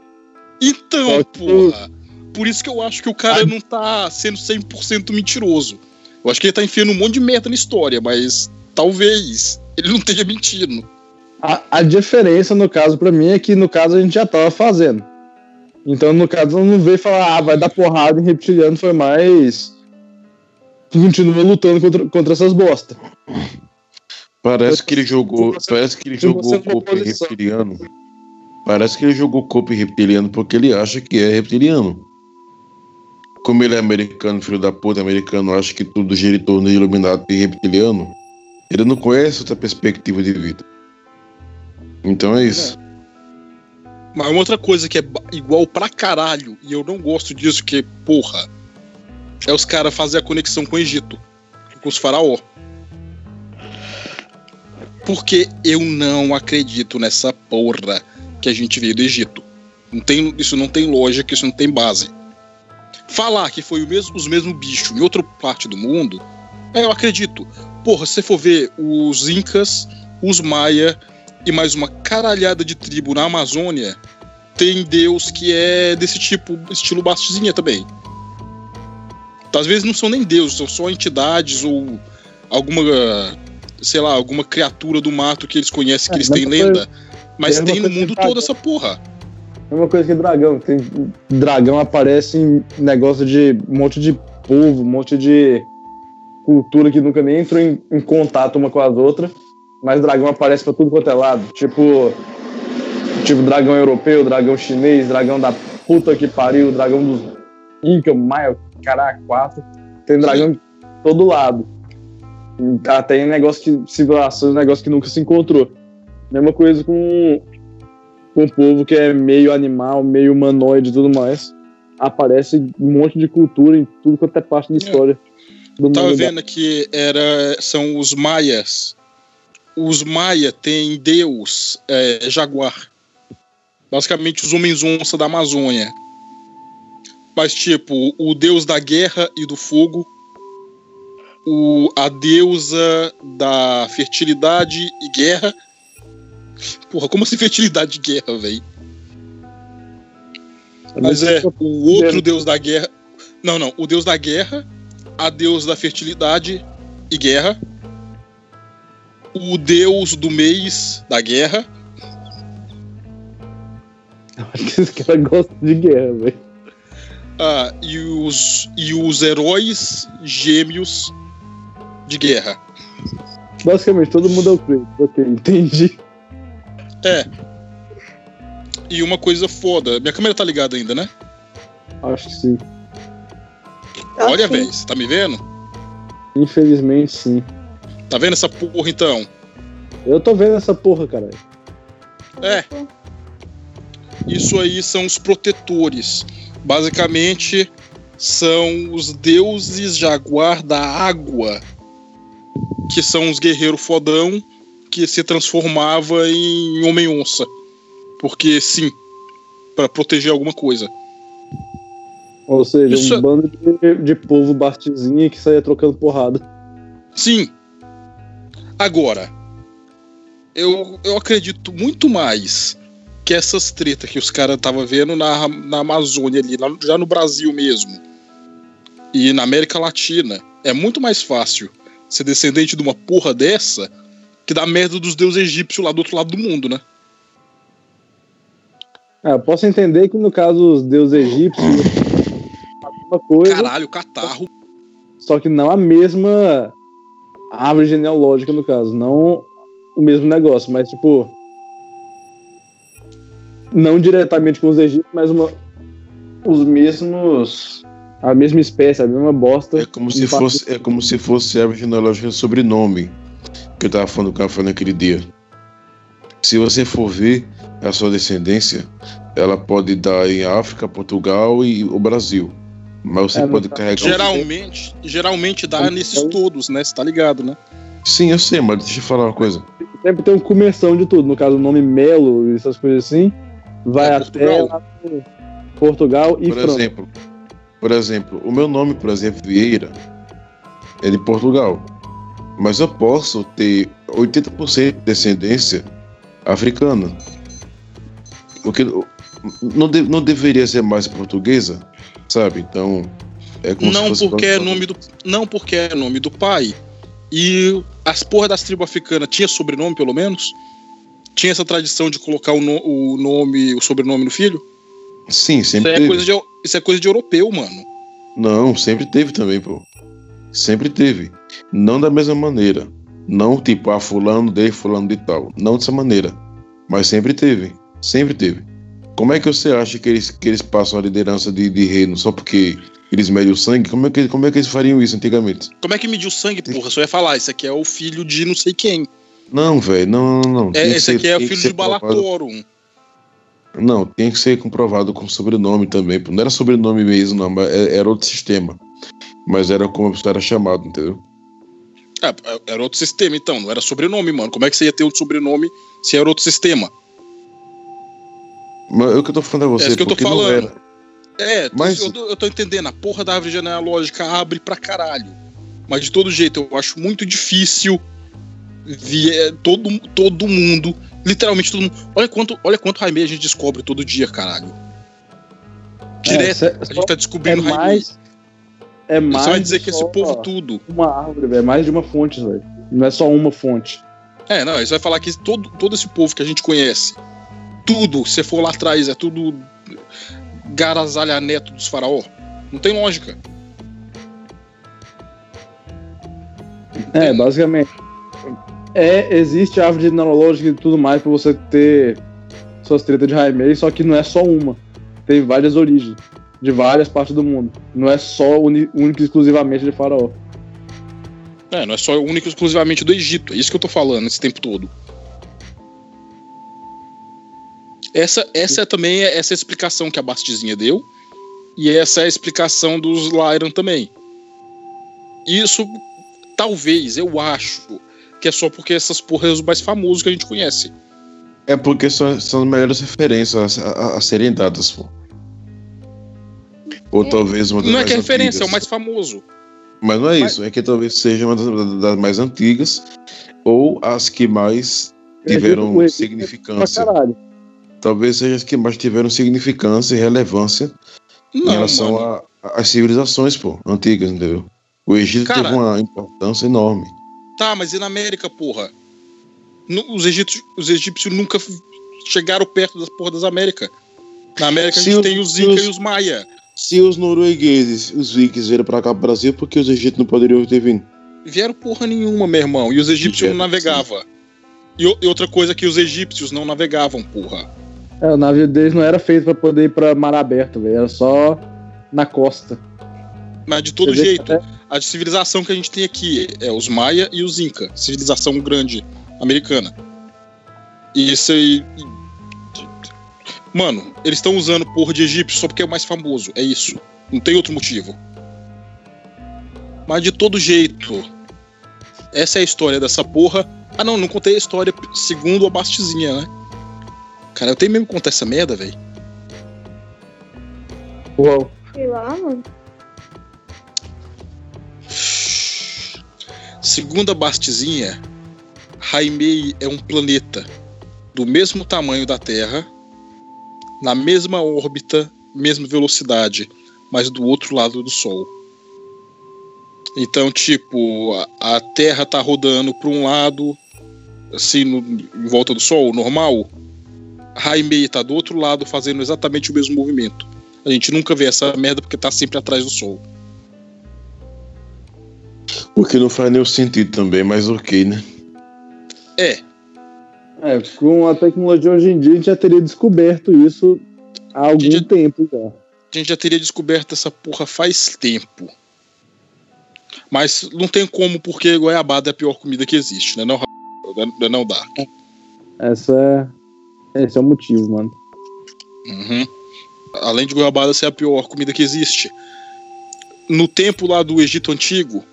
Então, porra. Por isso que eu acho que o cara não tá sendo 100% mentiroso. Eu acho que ele tá enfiando um monte de merda na história, mas talvez ele não esteja mentindo. A, a diferença, no caso, pra mim, é que no caso a gente já tava fazendo. Então, no caso, não veio falar, ah, vai dar porrada em reptiliano, foi mais. Continua lutando contra, contra essas bosta. Parece que ele jogou. Parece que ele jogou o for corpo reptiliano. Parece que ele jogou corpo reptiliano porque ele acha que é reptiliano. Como ele é americano, filho da puta, americano, acha que tudo gira em torno de iluminado e reptiliano. Ele não conhece outra perspectiva de vida. Então é isso. Mas uma outra coisa que é igual pra caralho, e eu não gosto disso, que, porra, é os caras fazer a conexão com o Egito, com os faraó. Porque eu não acredito nessa porra que a gente veio do Egito. Não tem, isso não tem lógica, isso não tem base. Falar que foi o mesmo, os mesmos bichos em outra parte do mundo, é, eu acredito. Porra, se você for ver os Incas, os Maia e mais uma caralhada de tribo na Amazônia, tem deus que é desse tipo, estilo Bastizinha também. Então, às vezes não são nem deuses, são só entidades ou alguma, sei lá, alguma criatura do mato que eles conhecem, que É, eles têm foi- lenda. Mas tem no coisa que mundo todo essa porra. É uma coisa que dragão. Tem, dragão aparece em negócio de um monte de povo, um monte de cultura que nunca nem entrou em, em contato uma com as outras. Mas dragão aparece pra tudo quanto é lado. Tipo. Tipo dragão europeu, dragão chinês, dragão da puta que pariu, dragão dos Inca, Maia, caralho, quatro. Tem dragão de todo lado. Até em negócio que. civilizações, negócio que nunca se encontrou. Mesma coisa com com um povo que é meio animal, meio humanoide e tudo mais. Aparece um monte de cultura em tudo quanto é parte da história. Do Tava mundo da- vendo que era, são os maias. Os maia têm deus é, jaguar. Basicamente os homens onça da Amazônia. Mas tipo, o deus da guerra e do fogo, o, a deusa da fertilidade e guerra. Porra, como assim fertilidade e guerra, velho? Mas é, o outro deus da guerra. Não, não. O deus da guerra, a deus da fertilidade e guerra. O deus do mês da guerra. Acho que esse cara gosta de guerra, velho. ah, e, os, e os heróis gêmeos de guerra. Basicamente, todo mundo é o Kratos. Ok, entendi. É. E uma coisa foda. Minha câmera tá ligada ainda, né? Acho que sim. Olha, velho, você tá me vendo? Infelizmente, sim. Tá vendo essa porra então? Eu tô vendo essa porra, caralho. É. Isso aí são os protetores. Basicamente, são os deuses jaguar da água, que são os guerreiros fodão que se transformava em homem-onça. Porque sim, para proteger alguma coisa. Ou seja, Isso um é- bando de, de povo bastizinha que saía trocando porrada. Sim. Agora, eu, eu acredito muito mais que essas tretas que os caras estavam vendo na, na Amazônia ali, lá- já no Brasil mesmo, e na América Latina, é muito mais fácil ser descendente de uma porra dessa que da merda dos deuses egípcios lá do outro lado do mundo, né? Ah, eu posso entender que no caso os deuses egípcios a mesma coisa, Caralho, catarro. só que não a mesma árvore genealógica no caso, não o mesmo negócio, mas tipo não diretamente com os egípcios, mas uma, os mesmos a mesma espécie, a mesma bosta. É como se parte- fosse, é como se fosse a árvore genealógica sobrenome que eu tava falando com a Fã naquele dia. Se você for ver a sua descendência, ela pode dar em África, Portugal e o Brasil. Mas você É, pode carregar. Geralmente, geralmente dá nesses todos, né? Você tá ligado, né? Sim, eu sei, mas deixa eu falar uma coisa. sempre tem um começão de tudo. No caso, o nome Melo e essas coisas assim, vai É, até Portugal. Portugal e Por França. exemplo, por exemplo, o meu nome, por exemplo, Vieira, é de Portugal. Mas eu posso ter 80% de descendência africana. Porque não, de- não deveria ser mais portuguesa, sabe? Então, é como se Não fosse porque é nome do não porque é nome do pai. E as porra das tribos africanas tinha sobrenome pelo menos? Tinha essa tradição de colocar o, no- o nome, o sobrenome no filho? Sim, Isso sempre é, teve. coisa de, isso é coisa de europeu, mano. Não, sempre teve também, pô. Sempre teve. Não da mesma maneira. Não tipo, ah, fulano de fulano de tal. Não dessa maneira. Mas sempre teve. Sempre teve. Como é que você acha que eles, que eles passam a liderança de, de reino só porque eles medem o sangue? Como é, que, como é que eles fariam isso antigamente? Como é que mediu sangue, porra? Só ia falar, esse aqui é o filho de não sei quem. Não, velho, não, não, não. É, esse ser- aqui é o filho de Balatorum. Não, tem que ser comprovado com sobrenome também. Não era sobrenome mesmo, não, mas é- era outro sistema. Mas era como a pessoa era chamado, entendeu? É, era outro sistema, então, não era sobrenome, mano. Como é que você ia ter outro sobrenome se era outro sistema? Mas é o que eu tô falando a você, É isso que eu tô falando. era. É, Mas- eu, tô- eu tô entendendo. A porra da árvore genealógica abre pra caralho. Mas de todo jeito, eu acho muito difícil ver todo, todo mundo, literalmente todo mundo. Olha quanto, olha quanto Raimei a gente descobre todo dia, caralho. Direto, É, a gente tá é descobrindo Raimei. mais. É mais. Você vai dizer que esse povo tudo. Uma árvore, velho. É mais de uma fonte, velho. Não é só uma fonte. É, não, você vai falar que todo, todo esse povo que a gente conhece, tudo, se você for lá atrás, é tudo garazalha neto dos faraó. Não tem lógica. É, basicamente. É, existe a árvore genealógica e tudo mais pra você ter suas tretas de Raimei, só que não é só uma. Tem várias origens, de várias partes do mundo. Não é só único e exclusivamente de faraó. É, não é só único e exclusivamente do Egito. É isso que eu tô falando esse tempo todo. Essa, essa é também é essa é a explicação que a Bastizinha deu. E essa é a explicação dos Lyran também. Isso, talvez, eu acho, que é só porque essas porras são os mais famosos que a gente conhece. É porque são, são as melhores referências a, a- a serem dadas, pô. Ou talvez uma das Não é que é referência, é o mais famoso. Mas não é Mas- isso, é que talvez seja uma das, das mais antigas ou as que mais O tiveram Egito Pra significância. caralho. Talvez seja as que mais tiveram significância e relevância em Não, relação mano. a- às civilizações, pô, antigas, entendeu? O Egito Cara- teve uma importância enorme. Tá, mas e na América, porra? No- os, egípcios, os egípcios nunca chegaram perto das porra das Américas. Na América a Se gente os- tem os se Inca os- e os Maia. Se os noruegueses, os vikings vieram pra cá pro Brasil, por que os egípcios não poderiam ter vindo? Vieram porra nenhuma, meu irmão. E os egípcios Vieram, não navegavam. E, e outra coisa que os egípcios não navegavam, porra. É, o navio deles não era feito pra poder ir pra mar aberto, velho. Era só na costa. Mas de todo Você jeito, até- a civilização que a gente tem aqui é os Maia e os Inca. Civilização grande americana. E isso aí. Mano, eles estão usando porra de egípcio só porque é o mais famoso. É isso. Não tem outro motivo. Mas de todo jeito. Essa é a história dessa porra. Ah, não, não contei a história segundo a Bastizinha, né? Cara, eu tenho mesmo que contar essa merda, velho. Uau. Sei lá, mano. Segundo a Bastizinha, Raimei é um planeta do mesmo tamanho da Terra, na mesma órbita, mesma velocidade, mas do outro lado do Sol. Então, tipo, a, a Terra tá rodando para um lado, assim, no, em volta do Sol, normal. Raimei tá do outro lado fazendo exatamente o mesmo movimento. A gente nunca vê essa merda porque tá sempre atrás do Sol. O que não faz nenhum sentido também, mas ok, né? É, É, com a tecnologia hoje em dia, a gente já teria descoberto isso há algum Gente, tempo já. a gente já teria descoberto essa porra faz tempo. Mas não tem como, porque goiabada é a pior comida que existe, né? Não, Ra- não dá. Essa é, esse é o motivo, mano. Uhum. Além de goiabada ser a pior comida que existe. No tempo lá do Egito Antigo,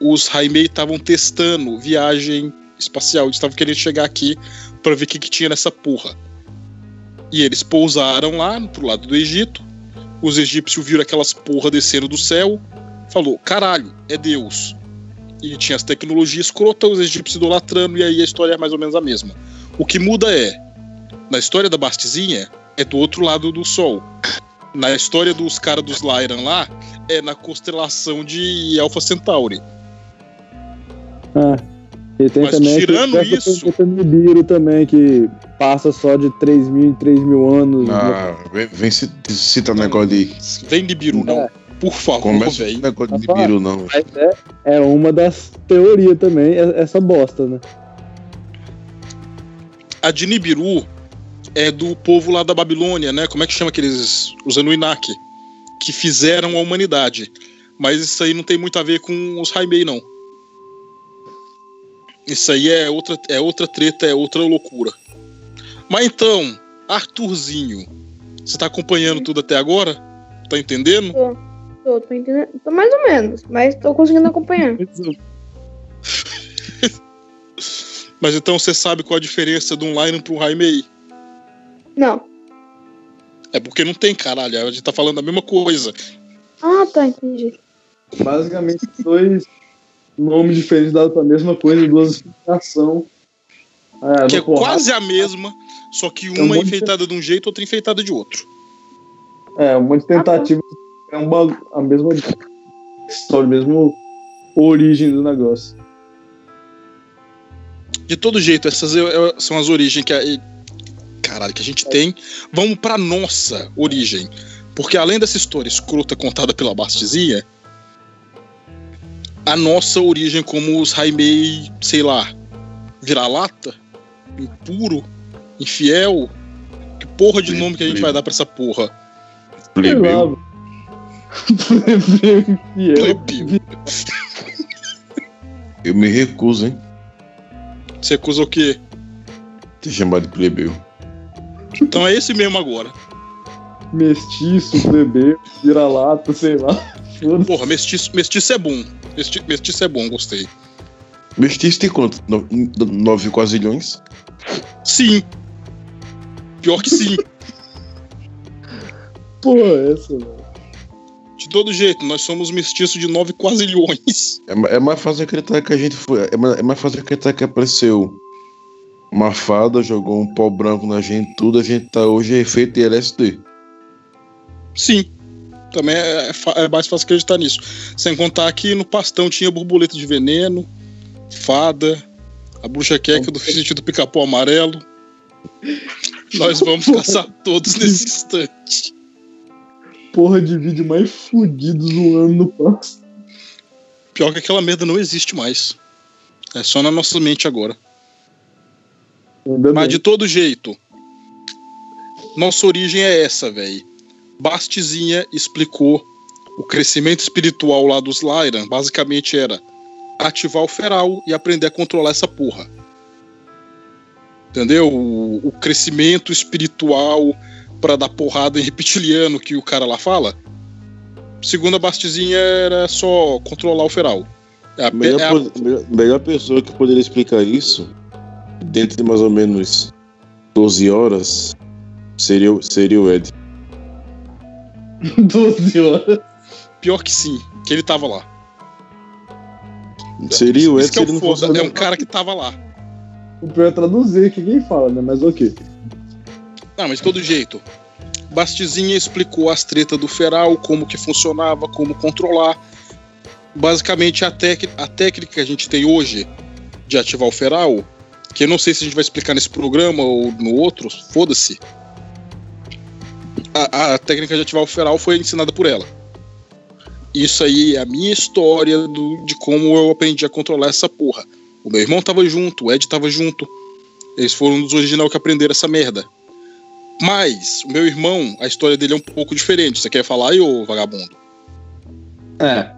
os Raimei estavam testando viagem espacial. Eles estavam querendo chegar aqui para ver o que, que tinha nessa porra. E eles pousaram lá pro lado do Egito. Os egípcios viram aquelas porra descendo do céu. Falou, caralho, é Deus. E tinha as tecnologias escrotas, os egípcios idolatrando, e aí a história é mais ou menos a mesma. O que muda é, na história da Bastizinha, é do outro lado do Sol. Na história dos caras dos Lyran lá, é na constelação de Alpha Centauri. Ah, e tem Mas também tirando aquele- isso- tem o Nibiru também, que passa só de 3 mil em 3 mil anos. Ah, vem, vem ci- citar negócio de. Vem Nibiru, não. Por favor, Começa com velho. negócio de Nibiru, não. É, é uma das teorias também, é- essa bosta, né? A de Nibiru é do povo lá da Babilônia, né? Como é que chama aqueles. Os Anunnaki. Que fizeram a humanidade. Mas isso aí não tem muito a ver com os Raimei, não. Isso aí é outra, é outra treta, é outra loucura. Mas então, Arthurzinho, você tá acompanhando tudo até agora? Tá entendendo? Tô, tô entendendo. Tô mais ou menos, mas tô conseguindo acompanhar. Mas então você sabe qual a diferença de um Lion um Raimei? Não. É porque não tem, caralho. A gente tá falando a mesma coisa. Ah, tá, entendi. Basicamente, dois nomes diferentes dados pra mesma coisa, duas explicações. É, que é do porrada. quase a mesma, só que um uma é monte de- enfeitada de um jeito, outra enfeitada de outro. É, um monte de tentativa. É um bagu- a mesma história, a mesma origem do negócio. De todo jeito, essas é- é- são as origens que a, caralho, que a gente tem. Vamos pra nossa origem. Porque além dessa história escrota contada pela Bastizinha, a nossa origem como os Raimei, sei lá, vira-lata, impuro, infiel. Que porra de nome que a gente vai dar pra essa porra? Plebeu. Plebeu infiel. Plebeu. Eu me recuso, hein? Você acusa o quê? Te chamar de plebeu. Então é esse mesmo agora. Mestiço, plebeu, vira-lata, sei lá. Porra, mestiço, mestiço é bom. Mesti, mestiço é bom, gostei. Mestiço tem quanto? No- Nove quasilhões? Sim. Pior que sim. Porra, é essa, velho. De todo jeito, nós somos mestiços de nove quasilhões. É, é mais fácil acreditar que a gente foi. É mais, é mais fácil acreditar que apareceu uma fada, jogou um pó branco na gente, tudo, a gente tá hoje efeito de LSD. Sim. Também é, é é mais fácil acreditar nisso. Sem contar que no pastão tinha borboleta de veneno, fada, a bruxa queca do sentido pica-pau amarelo. Nós vamos caçar todos nesse instante. Porra de vídeo mais fudido zoando no pasto. Pior que aquela merda não existe mais. É só na nossa mente agora. Ainda Mas bem. de todo jeito, nossa origem é essa, velho. Bastizinha explicou o crescimento espiritual lá dos Lyran. Basicamente era ativar o feral e aprender a controlar essa porra. Entendeu? O, o crescimento espiritual pra dar porrada em reptiliano que o cara lá fala. Segundo a Bastizinha, era só controlar o feral. É a, melhor, é a- melhor pessoa que poderia explicar isso, dentro de mais ou menos 12 horas, seria, o- seria o Ed. 12 horas. Pior que sim, que ele tava lá. Seria o Isso que é o não fosse foda, é um cara que tava lá. O pior é traduzir que quem fala, né? Mas ok. Não, mas de todo jeito. Bastizinha explicou as tretas do feral, como que funcionava, como controlar. Basicamente, a, tec a técnica que a gente tem hoje de ativar o feral, que eu não sei se a gente vai explicar nesse programa ou no outro, foda-se. A, a técnica de ativar o feral foi ensinada por ela. Isso aí é a minha história do- de como eu aprendi a controlar essa porra. O meu irmão tava junto, o Ed tava junto. Eles foram dos original que aprenderam essa merda. Mas, o meu irmão, a história dele é um pouco diferente. Você quer falar aí, ô vagabundo? É.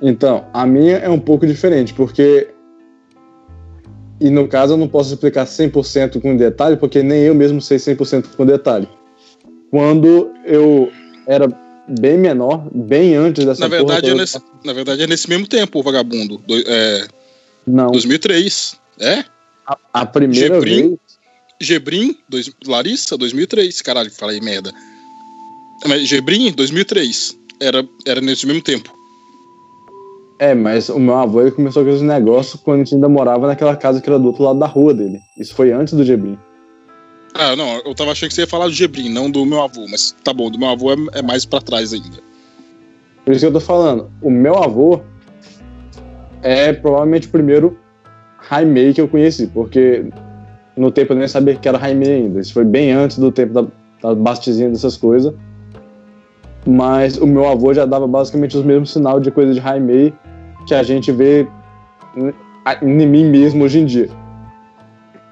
Então, a minha é um pouco diferente, porque. E no caso eu não posso explicar 100% com detalhe, porque nem eu mesmo sei 100% com detalhe. Quando eu era bem menor, bem antes dessa Na verdade, é nesse, na verdade, é nesse mesmo tempo, ô vagabundo. Do, é, Não, 2003. É? a, a primeira Gebrim? vez. Gebrim, dois, Larissa, 2003. Caralho, falei merda. Mas Gebrim, 2003. Era, era nesse mesmo tempo. É, mas o meu avô ele começou com esse negócio quando a gente ainda morava naquela casa que era do outro lado da rua dele. Isso foi antes do Gebrim. Ah, não, eu tava achando que você ia falar do Gebrim, não do meu avô. Mas tá bom, do meu avô é, é mais pra trás ainda. Por isso que eu tô falando. O meu avô é provavelmente o primeiro Raimei que eu conheci, porque no tempo eu nem sabia que era Raimei ainda. Isso foi bem antes do tempo da, da bastizinha dessas coisas. Mas o meu avô já dava basicamente os mesmos sinais de coisa de Raimei que a gente vê em- a- em mim mesmo hoje em dia.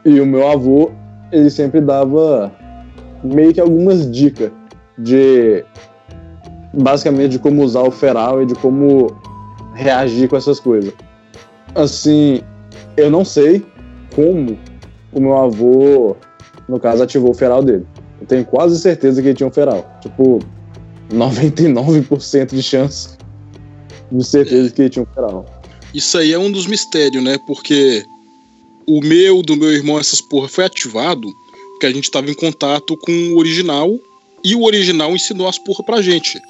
E o meu avô, ele sempre dava meio que algumas dicas de basicamente de como usar o feral e de como reagir com essas coisas. Assim, eu não sei como o meu avô, no caso, ativou o feral dele. Eu tenho quase certeza que ele tinha um feral. Tipo, 99% de chance de certeza que ele tinha um feral. Isso aí é um dos mistérios, né? Porque o meu, do meu irmão, essas porra foi ativado porque a gente tava em contato com o original e o original ensinou as porra pra gente.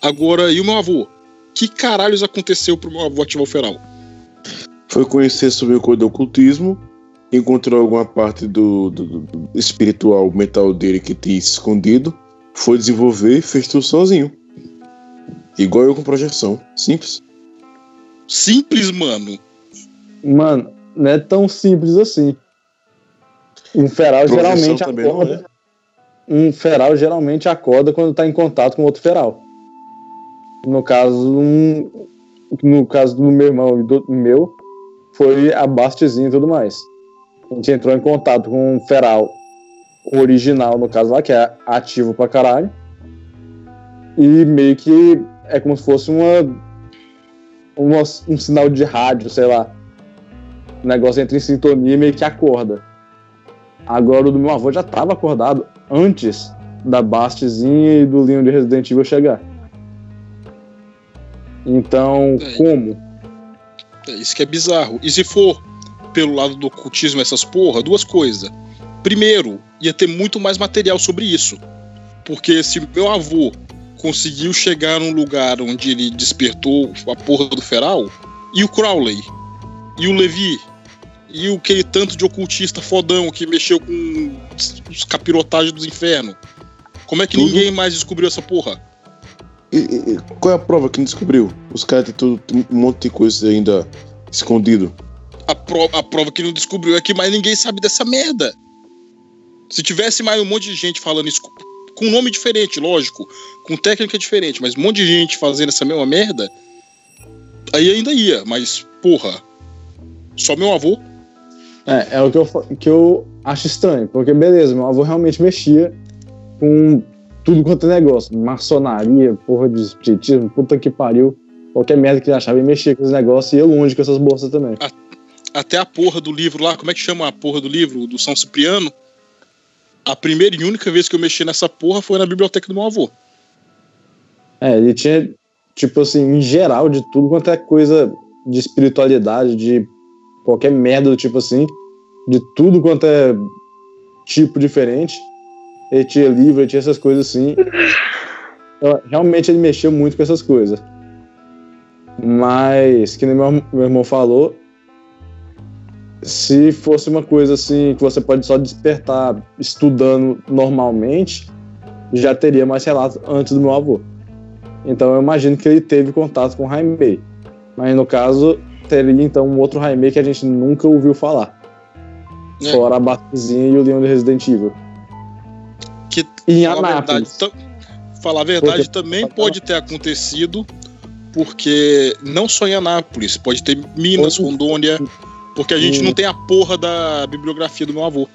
Agora, e o meu avô? Que caralhos aconteceu pro meu avô ativar o feral? Foi conhecer sobre o do ocultismo, encontrou alguma parte do, do- do- do espiritual mental dele que tinha escondido, foi desenvolver e fez tudo sozinho. Igual eu com projeção. Simples. Simples, mano. Mano, não é tão simples assim. Um feral Projeção geralmente também não acorda. Um feral geralmente acorda quando tá em contato com outro feral. No caso, um, no caso do meu irmão e do meu, foi a Bastezinha e tudo mais. A gente entrou em contato com um feral original, no caso lá, que é ativo pra caralho. E meio que é como se fosse uma, uma um sinal de rádio, sei lá. O negócio entra em sintonia e meio que acorda. Agora o do meu avô já tava acordado antes da Bastezinha e do Linho de Resident Evil chegar. Então, É. como? É isso que é bizarro. E se for pelo lado do ocultismo, essas porra, duas coisas. Primeiro, ia ter muito mais material sobre isso. Porque se meu avô conseguiu chegar num lugar onde ele despertou a porra do feral, e o Crowley, e o Levi, e o aquele tanto de ocultista fodão que mexeu com os capirotagens dos infernos. Como é que Tudo. ninguém mais descobriu essa porra? E, e- qual é a prova que não descobriu? Os caras têm tudo, tem um monte de coisa ainda escondido. A, pro- a prova que não descobriu é que mais ninguém sabe dessa merda. Se tivesse mais um monte de gente falando isso com- um nome diferente, lógico, com técnica diferente, mas um monte de gente fazendo essa mesma merda, aí ainda ia, mas porra, só meu avô. É, é o que eu, que eu acho estranho, porque beleza, meu avô realmente mexia com tudo quanto é negócio, maçonaria, porra de espiritismo, puta que pariu, qualquer merda que ele achava, ele mexia com os negócios e ia longe com essas bolsas também. Até a porra do livro lá, como é que chama a porra do livro? Do São Cipriano. A primeira e única vez que eu mexi nessa porra foi na biblioteca do meu avô. É, ele tinha, tipo assim, em geral, de tudo quanto é coisa de espiritualidade, de qualquer merda tipo assim, de tudo quanto é tipo diferente. Ele tinha livro, ele tinha essas coisas assim. Então, realmente ele mexeu muito com essas coisas. Mas, que nem meu, meu irmão falou, se fosse uma coisa assim que você pode só despertar estudando normalmente, já teria mais relatos antes do meu avô. Então eu imagino que ele teve contato com o Jaime. Mas no caso, teria então um outro Jaime que a gente nunca ouviu falar. É. Fora a Batuzinha e o Leão de Resident Evil. Que, em falar verdade, Anápolis. tam- falar a verdade Porque- também pode ter acontecido, porque não só em Anápolis, pode ter Minas, Rondônia, porque a gente Hum. não tem a porra da bibliografia do meu avô.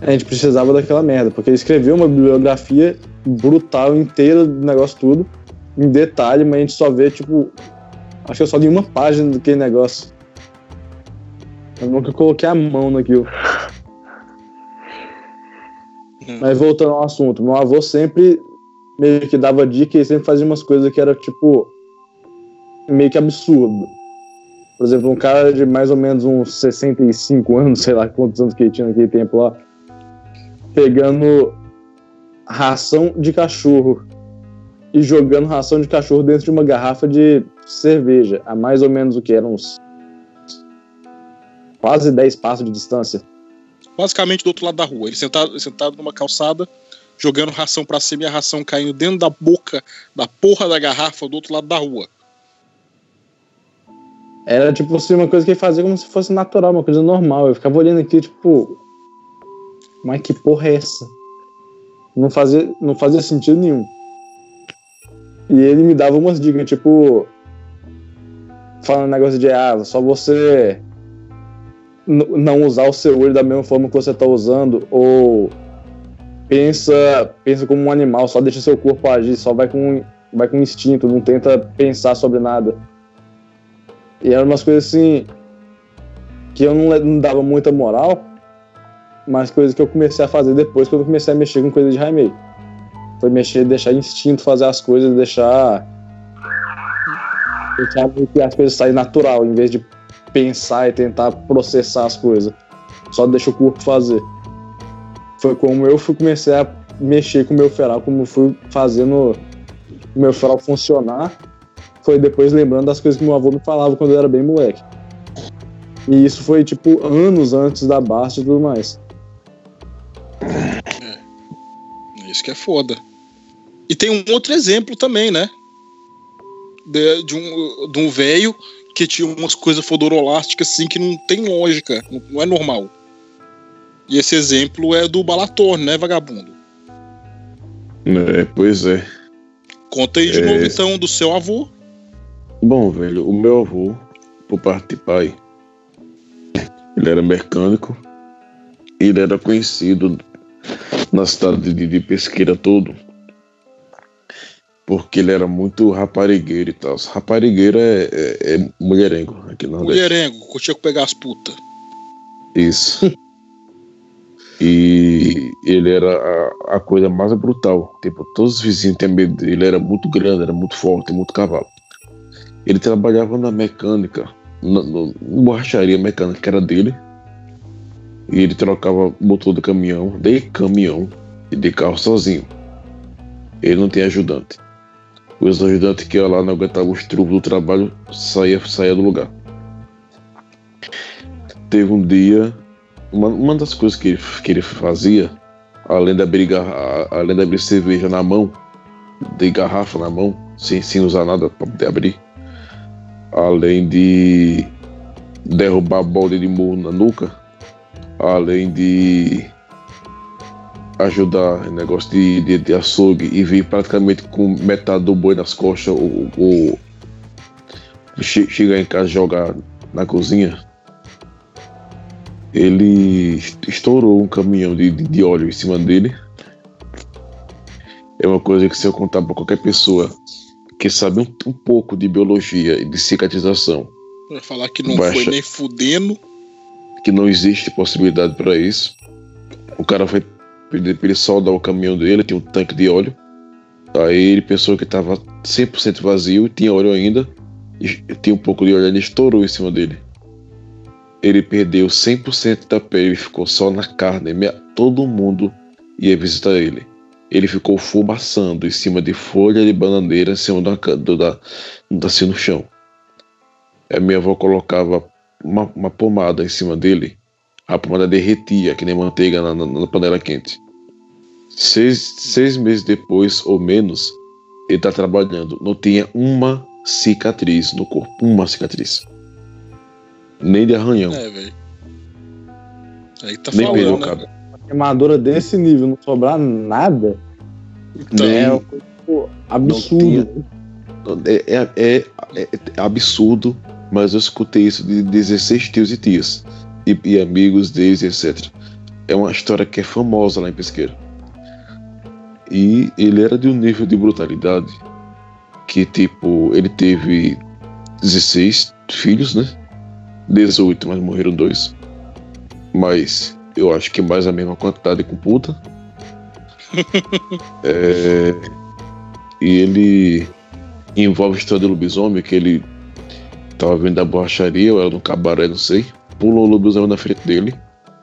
A gente precisava daquela merda, porque ele escreveu uma bibliografia brutal, inteira do negócio tudo, em detalhe, mas a gente só vê, tipo, acho que eu só li uma página daquele negócio. Eu nunca coloquei a mão naquilo. Hum. Mas voltando ao assunto, meu avô sempre meio que dava dica e sempre fazia umas coisas que era, tipo, meio que absurdo. Por exemplo, um cara de mais ou menos uns 65 anos, sei lá quantos anos que ele tinha naquele tempo lá, pegando ração de cachorro e jogando ração de cachorro dentro de uma garrafa de cerveja, a mais ou menos o que eram uns quase 10 passos de distância. Basicamente do outro lado da rua. Ele sentado, sentado numa calçada, jogando ração pra cima e a ração caindo dentro da boca da porra da garrafa do outro lado da rua. Era tipo assim, uma coisa que ele fazia como se fosse natural, uma coisa normal. Eu ficava olhando aqui, tipo, mas que porra é essa? Não fazia, não fazia sentido nenhum. E ele me dava umas dicas, tipo, falando negócio de ah, só você não usar o seu olho da mesma forma que você tá usando, ou pensa, pensa como um animal, só deixa seu corpo agir, só vai com, vai com instinto, não tenta pensar sobre nada. E eram umas coisas assim que eu não, não dava muita moral, mas coisas que eu comecei a fazer depois quando eu comecei a mexer com coisa de Jaime. Foi mexer, deixar instinto fazer as coisas, deixar. Deixar que as coisas saírem natural, em vez de pensar e tentar processar as coisas. Só deixa o corpo fazer. Foi como eu fui comecei a mexer com o meu feral, como fui fazendo o meu feral funcionar foi depois lembrando das coisas que meu avô me falava quando eu era bem moleque. E isso foi, tipo, anos antes da Basta e tudo mais. Isso que é foda. E tem um outro exemplo também, né? De, de um de um velho que tinha umas coisas fodorolásticas assim que não tem lógica, não, não é normal. E esse exemplo é do Balatorne, né, vagabundo? É, pois é. Conta aí de É. novo então do seu avô. Bom, velho, o meu avô, por parte de pai, ele era mecânico. Ele era conhecido na cidade de, de Pesqueira todo. Porque ele era muito raparigueiro e tal. Raparigueiro é, é, é mulherengo aqui Nordeste. Mulherengo, curtia com pegar as putas. Isso. E ele era a, a coisa mais brutal. Tipo, todos os vizinhos tinham medo dele. Ele era muito grande, era muito forte, muito cavalo. Ele trabalhava na mecânica, na, na borracharia mecânica que era dele. E ele trocava motor de caminhão, de caminhão e de carro sozinho. Ele não tinha ajudante. Os ajudantes que iam lá não aguentavam os trubos do trabalho, saía, saía do lugar. Teve um dia uma, uma das coisas que ele, que ele fazia, além de abrir, garra- além de abrir cerveja na mão, de garrafa na mão, sem, sem usar nada para poder abrir, além de derrubar balde de murro na nuca, além de ajudar negócio de, de, de açougue e vir praticamente com metade do boi nas costas, o, o, che- chegar em casa jogar na cozinha, ele est- estourou um caminhão de, de óleo em cima dele. É uma coisa que se eu contar para qualquer pessoa que sabe um, um pouco de biologia e de cicatrização, Pra falar que não Baixa. foi nem fudendo. que não existe possibilidade para isso. O cara foi pedir para ele soldar o caminhão dele, tinha um tanque de óleo. Aí ele pensou que estava 100% vazio, tinha óleo ainda, e tinha um pouco de óleo ainda, estourou em cima dele. Ele perdeu 100% da pele, ficou só na carne. Todo mundo ia visitar ele. Ele ficou fumaçando em cima de folha de bananeira em cima da, do, da, assim no chão. A minha avó colocava uma, uma pomada em cima dele, a pomada derretia, que nem manteiga na, na, na panela quente. Seis, seis meses depois, ou menos, ele tá trabalhando. Não tinha uma cicatriz no corpo. Uma cicatriz. Nem de arranhão. É, velho. Aí tá Nem falando, pelo né? Queimadura desse nível, não sobrar nada, Então, é pô, absurdo. É, é, é- é absurdo, mas eu escutei isso de 16 tios e tias. E, e amigos deles, etc. É uma história que é famosa lá em Pesqueira. E ele era de um nível de brutalidade que, tipo, ele teve 16 filhos, né? 18, mas morreram dois. Mas eu acho que mais a mesma quantidade com puta. É, e ele envolve a história do lobisomem, que ele tava vindo da borracharia, ou era no cabaré, não sei. Pulou o lobisomem na frente dele.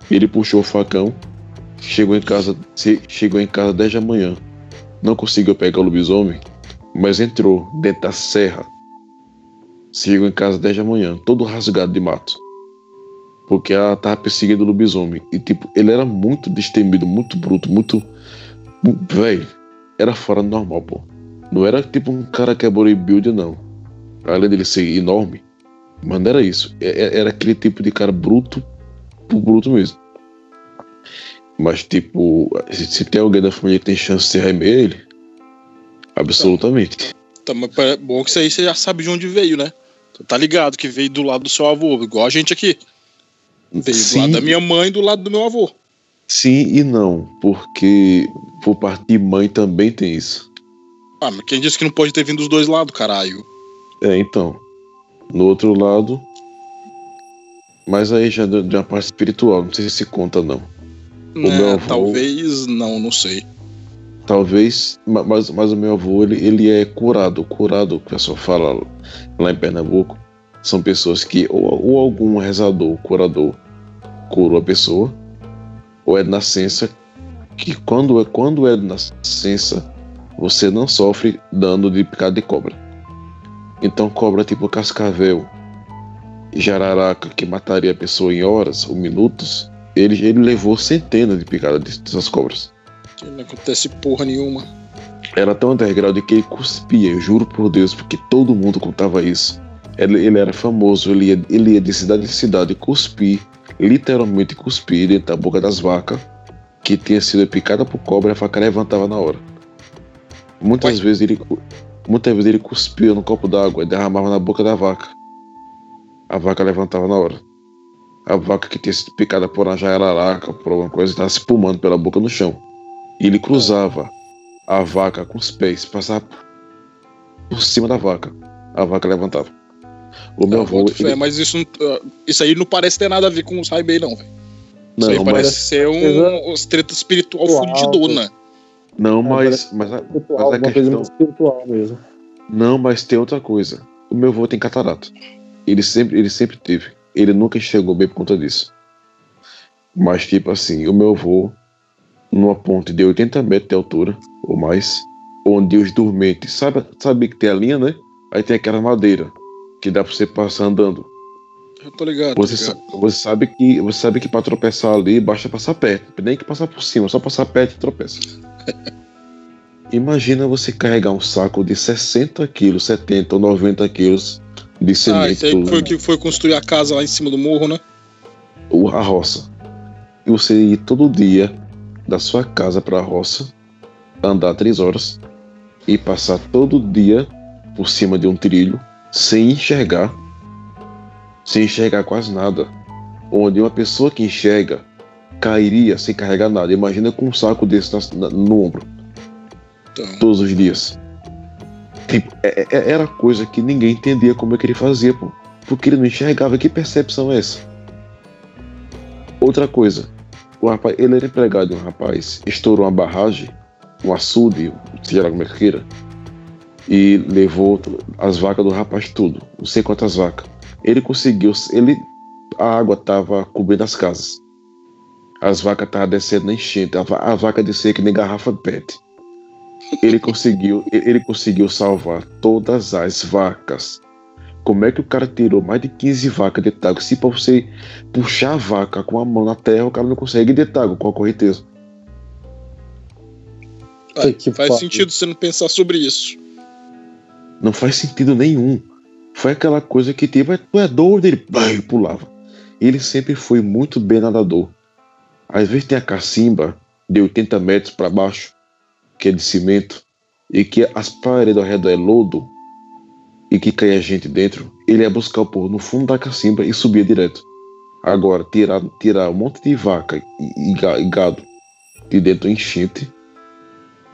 Ele puxou o facão. Chegou em casa, chegou em casa 10 da manhã. Não conseguiu pegar o lobisomem, mas entrou dentro da serra. Chegou em casa 10 da manhã, todo rasgado de mato. Porque ela tava perseguindo o lobisomem. E tipo, ele era muito destemido, muito bruto, muito. Velho, era fora do normal, pô. Não era tipo um cara que é bodybuilder, não. Além dele ser enorme, mas não era isso. É- é- Era aquele tipo de cara bruto, por bruto mesmo. Mas, tipo, se, tem alguém da família que tem chance de ser remer ele, absolutamente. tá, mas é bom que isso aí você já sabe de onde veio, né? Tá ligado que veio do lado do seu avô, igual a gente aqui. Veio do lado da minha mãe e do lado do meu avô. Sim e não, porque por parte de mãe também tem isso. Ah, mas quem disse que não pode ter vindo dos dois lados, caralho? É, então. No outro lado. Mas aí já de de uma parte espiritual, não sei se conta não. meu É, avô- talvez não, não sei. Talvez, ma- mas, mas o meu avô, ele, ele é curado. Curado, o pessoal fala lá em Pernambuco, são pessoas que, ou, ou algum rezador, curador, curou a pessoa, ou é de nascença, que quando é, quando é de nascença, você não sofre dano de picada de cobra. Então, cobra tipo cascavel, jararaca, que mataria a pessoa em horas ou minutos, ele, ele levou centenas de picadas dessas cobras. Não acontece porra nenhuma. Era tão underground que ele cuspia, eu juro por Deus, porque todo mundo contava isso. Ele, ele era famoso, ele ia, ele ia de cidade em cidade cuspir, literalmente cuspir dentro da boca das vacas, que tinha sido picada por cobra e a faca levantava na hora. Muitas vezes ele muitas vezes ele cuspia no copo d'água e derramava na boca da vaca. A vaca levantava na hora. A vaca que tinha sido picada por uma jararaca, por alguma coisa, estava se espumando pela boca no chão. E ele cruzava a vaca com os pés, passava por cima da vaca. A vaca levantava. O meu Eu avô. fé, ele- mas isso, ah, isso aí não parece ter nada a ver com o Saibei, não, velho. Isso aí Não, parece mas, ser um, um treta espiritual fudidona. não, mas, parece- mas, a- Espiritual, mas a questão. espiritual mesmo. Não, mas tem outra coisa. O meu avô tem catarata. Ele sempre, ele sempre teve. Ele nunca enxergou bem por conta disso. Mas, tipo assim, o meu avô, numa ponte de 80 metros de altura, ou mais, onde os dormentes, sabe, sabe que tem a linha, né? Aí tem aquela madeira que dá pra você passar andando. Eu tô ligado. tô Você, ligado. sa- você sabe que você sabe que para tropeçar ali basta passar perto, nem que passar por cima, só passar perto e tropeça. Imagina você carregar um saco de 60 quilos, 70 ou 90 quilos de Ah, semente, esse aí foi que foi construir a casa lá em cima do morro, né? ou a roça. E você ir todo dia da sua casa para a roça, andar três horas e passar todo dia por cima de um trilho sem enxergar, sem enxergar quase nada, onde uma pessoa que enxerga cairia sem carregar nada. Imagina com um saco desse na- na- no ombro Então, todos os dias. Tipo, é- é- era coisa que ninguém entendia como é que ele fazia, pô. Porque ele não enxergava. Que percepção é essa? Outra coisa. O rapaz, ele era empregado de um rapaz, estourou uma barragem, um açude, seja lá como é que queira, e levou as vacas do rapaz tudo. Não sei quantas vacas. Ele conseguiu, ele, a água estava cobrindo as casas. As vacas estavam descendo na enchente. A, a vaca descia que nem garrafa de pet Ele conseguiu, ele conseguiu salvar todas as vacas. Como é que o cara tirou mais de 15 vacas dentro d'água? Se pra você puxar a vaca com a mão na terra, o cara não consegue dentro d'água com a correnteza. Ah, Que faz sentido você não pensar sobre isso. Não faz sentido nenhum. Foi aquela coisa que tipo, tu é doido, ele, pulava. Ele sempre foi muito bem nadador. Às vezes tem a cacimba de 80 metros para baixo, que é de cimento, e que as paredes ao redor é lodo, e que cai a gente dentro, ele ia buscar o povo no fundo da cacimba e subia direto. Agora, tirar, tirar um monte de vaca e, e gado de dentro do enchente,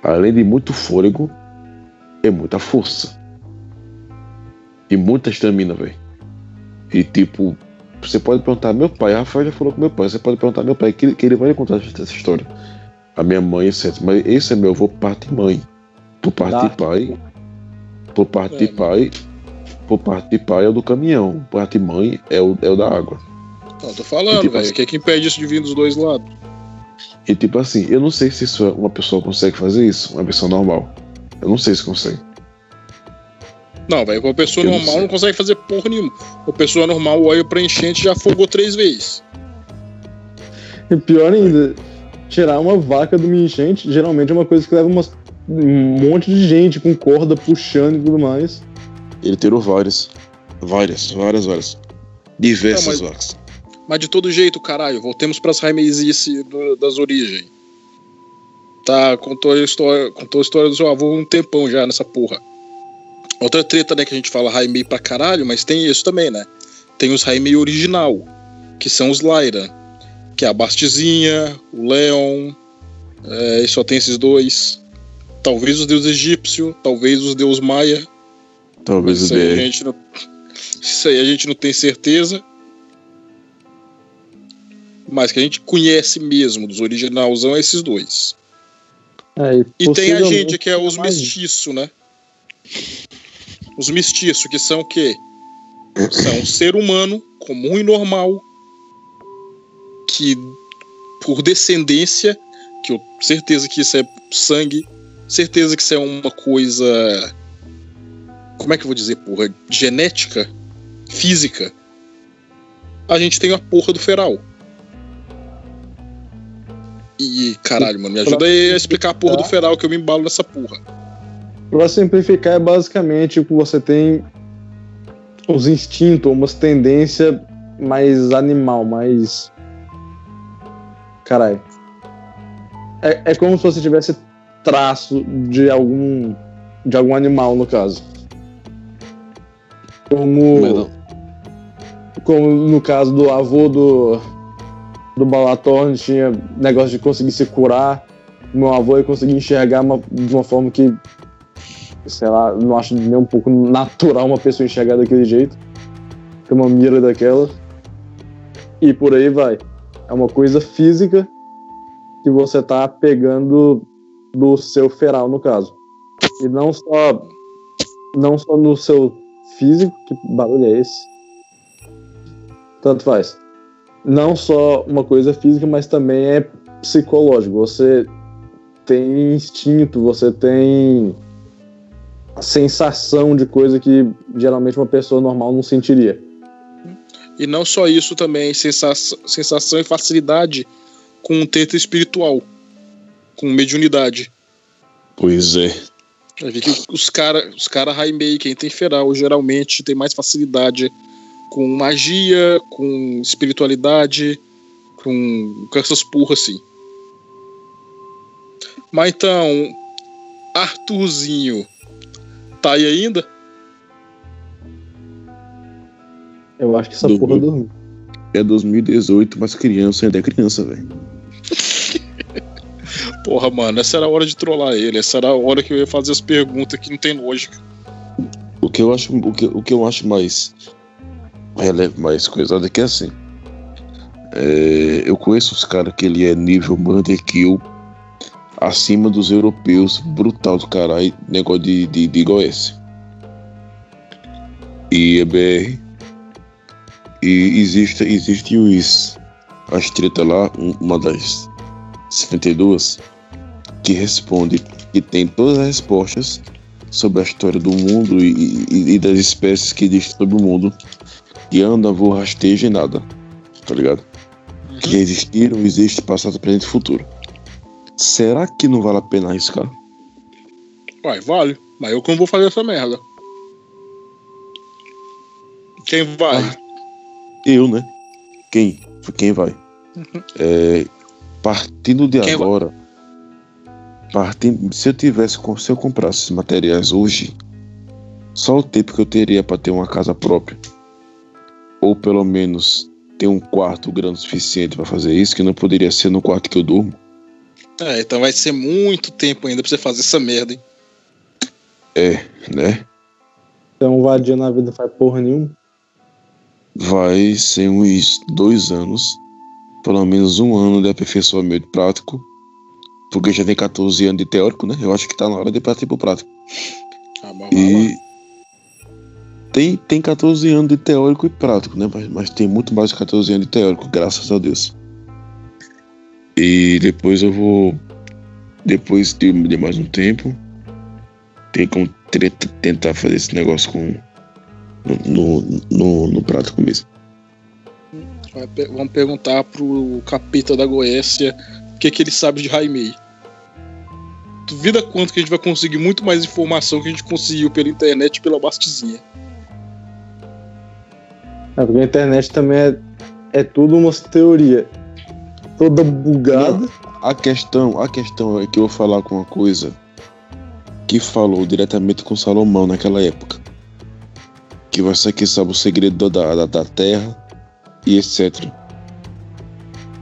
além de muito fôlego, é muita força. E muita estamina, velho. E tipo, você pode perguntar meu pai, a Rafael já falou com meu pai, você pode perguntar meu pai, que, que ele vai lhe contar essa história. A minha mãe, etc. Mas esse é meu avô parte mãe. Por parte Tá. de pai. Por parte É, de pai. Por parte de pai é o do caminhão. Por parte de mãe é o, é o da água. Não, tô falando, Tipo velho. assim- O que é que impede isso de vir dos dois lados? E tipo assim, eu não sei se isso é- uma pessoa consegue fazer isso, uma pessoa normal. Eu não sei se consegue. Não, velho, uma pessoa normal não, consegue fazer porra nenhuma. Uma pessoa normal olha pra enchente e já afogou três vezes. E pior ainda, tirar uma vaca de uma enchente geralmente é uma coisa que leva umas- um monte de gente com corda puxando e tudo mais. Ele tirou várias. Várias, várias, várias. Diversas Não, mas- vacas. Mas de todo jeito, caralho, voltemos pras raimezice do- das origens. Tá, contou a história, contou a história do seu avô um tempão já nessa porra. Outra treta, né, que a gente fala Raimei pra caralho, mas tem isso também, né? Tem os Raimei original, que são os Lyra, que é a Bastizinha, o Leon, é, e só tem esses dois. Talvez os deuses egípcio, talvez os deuses maia. Talvez o Isso aí, a gente não, isso aí a gente não tem certeza. Mas que a gente conhece mesmo dos originalzão é esses dois. É, E tem a gente que é os mestiços, né? Os mestiços, que são o quê? São um ser humano comum e normal que, por descendência, que eu certeza que isso é sangue, certeza que isso é uma coisa. Como é que eu vou dizer, porra? Genética, física. A gente tem a porra do feral. E caralho, mano, me ajuda aí a explicar a porra do feral que eu me embalo nessa porra. Pra simplificar, é basicamente que você tem os instintos, umas tendências mais animal, mais. Caralho. É, é como se você tivesse traço de algum. de algum animal, no caso. Como. Não. Como no caso do avô do. do Balatorn, tinha negócio de conseguir se curar. Meu avô ia conseguir enxergar uma- de uma forma que sei lá, não acho nem um pouco natural uma pessoa enxergar daquele jeito. Ter uma mira daquela. E por aí vai. É uma coisa física que você tá pegando do seu feral, no caso. E não só. Não só no seu físico, que barulho é esse? Tanto faz. Não só uma coisa física, mas também é psicológico. Você tem instinto, você tem sensação de coisa que geralmente uma pessoa normal não sentiria. E não só isso também, sensação, sensação e facilidade com o teto espiritual, com mediunidade. Pois é. Que os caras os cara Raimei, quem tem feral, geralmente tem mais facilidade com magia, com espiritualidade, com, com essas porras assim. Mas então, Arthurzinho, tá aí ainda? Eu acho que essa porra dormiu. É 2018, mas criança ainda é criança, velho. Porra, mano, essa era a hora de trollar ele, essa era a hora que eu ia fazer as perguntas que não tem lógica. O que eu acho, o que, o que eu acho mais rele- mais coisado é que assim. é, eu conheço os caras que ele é nível Mother Kill acima dos europeus, brutal do caralho, negócio de, de, de GOS. E EBR. E existe, existe os as treta lá, um- uma das 52, que responde, que tem todas as respostas sobre a história do mundo e, e- e das espécies que existem sobre o mundo, que anda, voa, rasteja e nada, tá ligado? Que já existiram, existe, passado, presente e futuro. Será que não vale a pena arriscar? Vai, vale. Mas eu que não vou fazer essa merda. Quem vai? Ah. Eu, né? Quem? Quem vai? É, partindo de Quem vai? agora, partindo, se eu tivesse, se eu comprasse esses materiais hoje, só o tempo que eu teria para ter uma casa própria, ou pelo menos ter um quarto grande o suficiente para fazer isso, que não poderia ser no quarto que eu durmo. É, então vai ser muito tempo ainda pra você fazer essa merda, hein? É, né? Então, um vadia na vida não faz porra nenhuma. Vai ser uns dois anos, pelo menos um ano de aperfeiçoamento prático, porque já tem 14 anos de teórico, né? Eu acho que tá na hora de partir pro prático. Ah, lá. E tem, tem 14 anos de teórico e prático, né? Mas, mas tem muito mais de 14 anos de teórico, graças a Deus. E depois eu vou. Depois de, de mais um tempo, tem como tentar fazer esse negócio com. No, no, no mesmo. Vai pe- Vamos perguntar pro capeta da Goécia o que, que ele sabe de Raimei. Duvida quanto que a gente vai conseguir muito mais informação que a gente conseguiu pela internet e pela Bastizinha. É porque a internet também é, é tudo uma teoria. Toda bugada. A questão, a questão é que eu vou falar com uma coisa que falou diretamente com Salomão naquela época. Que você que sabe o segredo da, da, da terra e etc.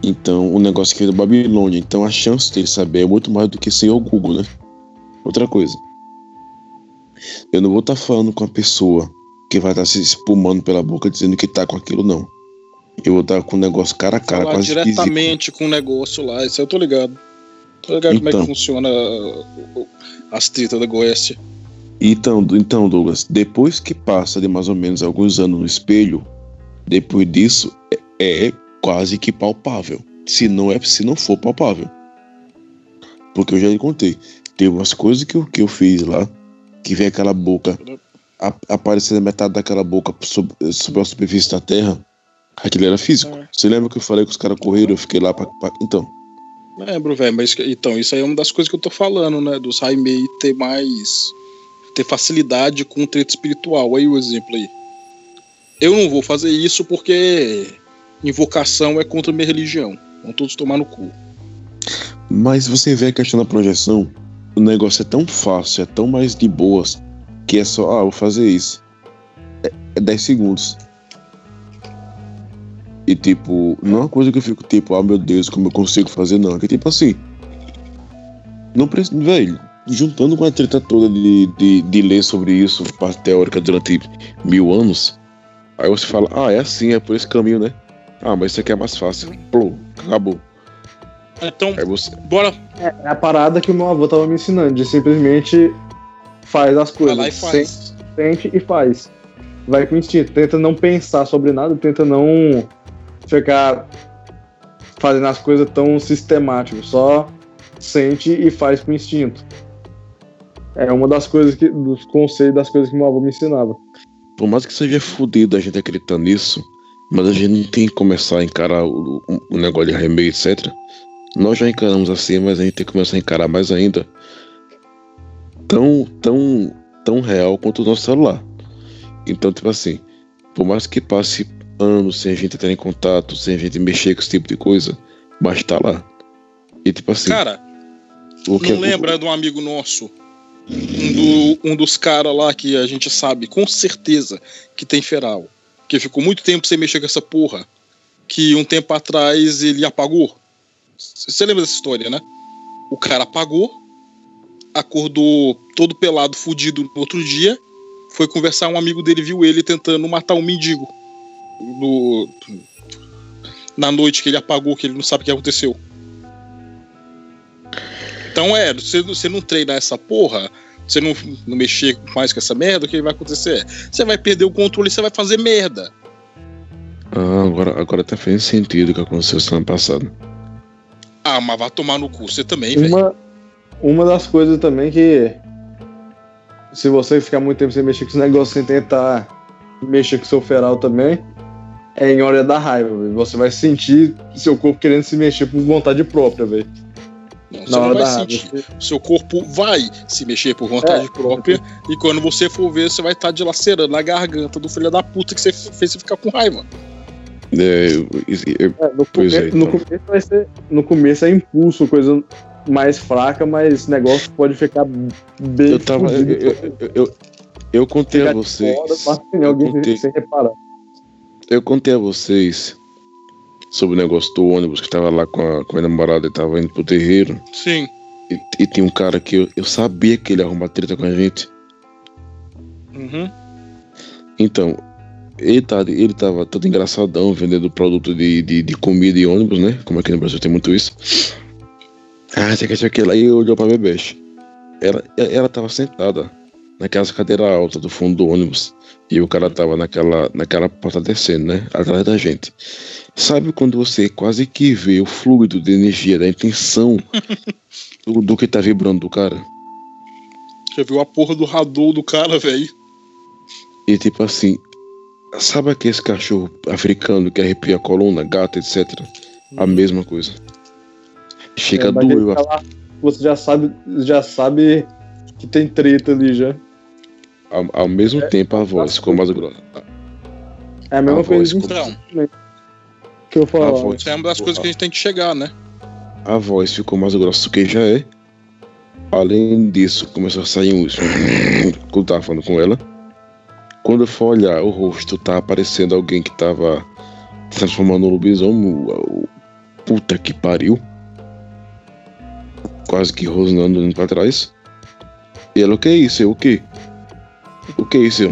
Então, o negócio que veio da Babilônia. Então, a chance dele saber é muito mais do que sem o Google, né? Outra coisa. Eu não vou estar falando com a pessoa que vai estar se espumando pela boca dizendo que tá com aquilo, não. Eu vou estar com o negócio cara a cara, Falar quase esquisito. diretamente com o negócio lá, isso eu tô ligado. Tô ligado como é Então. que funciona uh, uh, as tretas da Goécia. Então, então, Douglas, depois que passa de mais ou menos alguns anos no espelho, depois disso é, é quase que palpável. Se não é, se não for palpável. Porque eu já lhe contei. Teve umas coisas que eu, que eu fiz lá, que vem aquela boca a, aparecendo metade daquela boca sob, sobre a superfície da terra. Aquilo era físico. É. Você lembra que eu falei que os caras correram, eu fiquei lá pra. pra- Então, Lembro, velho, mas então, isso aí é uma das coisas que eu tô falando, né? Dos Raimei ter mais. ter facilidade com o treta espiritual. Aí o exemplo aí. Eu não vou fazer isso porque invocação é contra a minha religião. Vão todos tomar no cu. Mas você vê a questão da projeção, o negócio é tão fácil, é tão mais de boas, que é só, ah, vou fazer isso. É, é 10 segundos. E tipo, não é uma coisa que eu fico tipo, ah meu Deus, como eu consigo fazer, não. É que tipo assim. Não precisa. Velho, juntando com a treta toda de, de, de ler sobre isso, parte teórica, durante mil anos, aí você fala, ah, é assim, é por esse caminho, né? Ah, mas isso aqui é mais fácil. Plô, acabou. Então, Aí você. bora. É a parada que o meu avô tava me ensinando, de simplesmente faz as Vai coisas. lá e faz. Sente e faz. Vai com instinto. Tenta não pensar sobre nada, tenta não ficar fazendo as coisas tão sistemático. Só sente e faz com instinto. É uma das coisas que. dos conselhos das coisas que meu avô me ensinava. Por mais que seja fodido a gente acreditar nisso, mas a gente não tem que começar a encarar o, o- negócio de remédio, etc. Nós já encaramos assim, mas a gente tem que começar a encarar mais ainda. Tão, tão, tão real quanto o nosso celular. Então, tipo assim, por mais que passe anos sem a gente entrar em contato, sem a gente mexer com esse tipo de coisa, mas tá lá. E tipo assim, Cara, o que não lembra de um amigo nosso? Um, do- um dos caras lá que a gente sabe com certeza que tem feral. Que ficou muito tempo sem mexer com essa porra. Que um tempo atrás ele apagou. Você lembra dessa história, né? O cara apagou, acordou todo pelado, fudido no outro dia. Foi conversar, um amigo dele viu ele tentando matar um mendigo. No, na noite que ele apagou, que ele não sabe o que aconteceu. Então é, você, você não treinar essa porra, você não, não mexer mais com essa merda, o que vai acontecer? Você vai perder o controle e você vai fazer merda. Ah, agora, agora tá fazendo sentido o que aconteceu semana passada. Ah, mas vai tomar no cu, você também, velho. Uma, uma das coisas também que. Se você ficar muito tempo sem mexer com esse negócio, sem tentar mexer com seu feral também, é em hora da raiva, velho. Você vai sentir seu corpo querendo se mexer por vontade própria, velho. Não, você Na não hora vai da raiva. sentir. O seu corpo vai se mexer por vontade É. própria. E quando você for ver, você vai estar dilacerando a garganta do filho da puta que você fez você ficar com raiva. É, eu- eu- no, começo vai ser. No começo é impulso, coisa mais fraca, mas esse negócio pode ficar bem. eu tava. Eu, eu, eu, eu- contei a vocês. fora, mas alguém contei. sem reparar. Eu contei a vocês sobre o negócio do ônibus que tava lá com a, com a minha namorada e tava indo pro terreiro. Sim. E, e tinha um cara que eu, eu sabia que ele ia arrumar treta com a gente. Uhum. Então, ele, tá, ele tava todo engraçadão vendendo produto de, de, de comida e ônibus, né? Como aqui no Brasil tem muito isso. Ah, você quer sei o que lá? E olhou pra Bebeste. Ela, ela tava sentada naquelas cadeiras altas do fundo do ônibus. E o cara tava naquela, naquela porta descendo, né? Atrás da gente. Sabe quando você quase que vê o fluido de energia, da intenção do, do que tá vibrando do cara? Já viu a porra do radou do cara, velho? E tipo assim, sabe aquele cachorro africano que arrepia a coluna, gato, etc? A mesma coisa. Chega É, tá Você já sabe, já sabe que tem treta ali já. Ao, ao mesmo tempo a voz ficou mais grossa. É a mesma A voz coisa Então, que eu falo. voz, isso é uma das coisas que a gente tem que chegar, né? a voz ficou mais grossa do que já é. Além disso, começou a sair uns. Quando eu tava falando com ela. Quando eu for olhar o rosto, tá aparecendo alguém que tava se transformando no lobisomem. Puta que pariu. Quase que rosnando indo pra trás. E ela, o que é isso? Eu, o quê? O que é isso?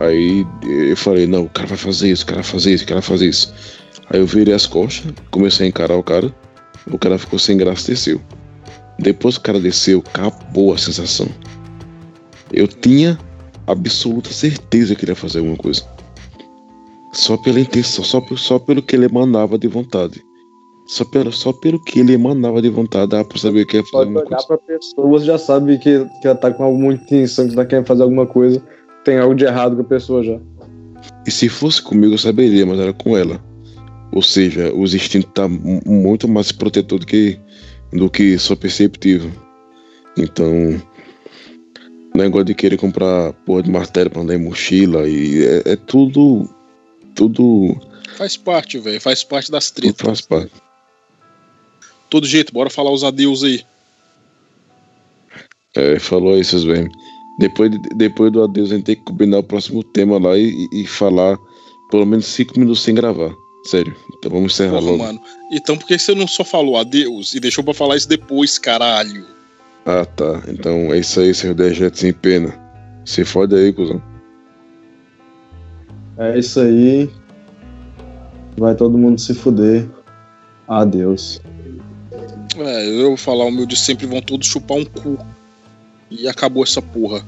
Aí eu falei, não, o cara vai fazer isso, o cara vai fazer isso, o cara vai fazer isso. Aí eu virei as costas, comecei a encarar o cara. O cara ficou sem graça e desceu. Depois que o cara desceu, acabou a sensação. Eu tinha absoluta certeza que ele ia fazer alguma coisa. Só pela intenção, só, só pelo que ele emanava de vontade. Só pelo, só pelo que ele emanava de vontade, dá pra saber que ia fazer Pode alguma olhar coisa. pra pessoa, você já sabe que, que ela tá com alguma intenção, que tá querendo fazer alguma coisa. Tem algo de errado com a pessoa já. E se fosse comigo, eu saberia, mas era com ela. Ou seja, os instintos tá mu- muito mais protetor do que, do que só perceptivo. Então, negócio de querer comprar porra de martelo pra andar em mochila e é, é tudo. Tudo, Faz parte, velho. Faz parte das tudo tretas. faz parte. Todo jeito, bora falar os adeus aí. É, falou aí, seus vermes. Depois, de- depois do adeus, a gente tem que combinar o próximo tema lá e, e falar pelo menos cinco minutos sem gravar. Sério. Então vamos encerrar Porra, logo. mano. Então por que você não só falou adeus e deixou pra falar isso depois, caralho? Ah, tá. Então é isso aí, seu dejeto sem pena. Se fode aí, cuzão. É isso aí. Vai todo mundo se fuder. Adeus. É, eu vou falar o meu de sempre, vão todos chupar um cu. E acabou essa porra.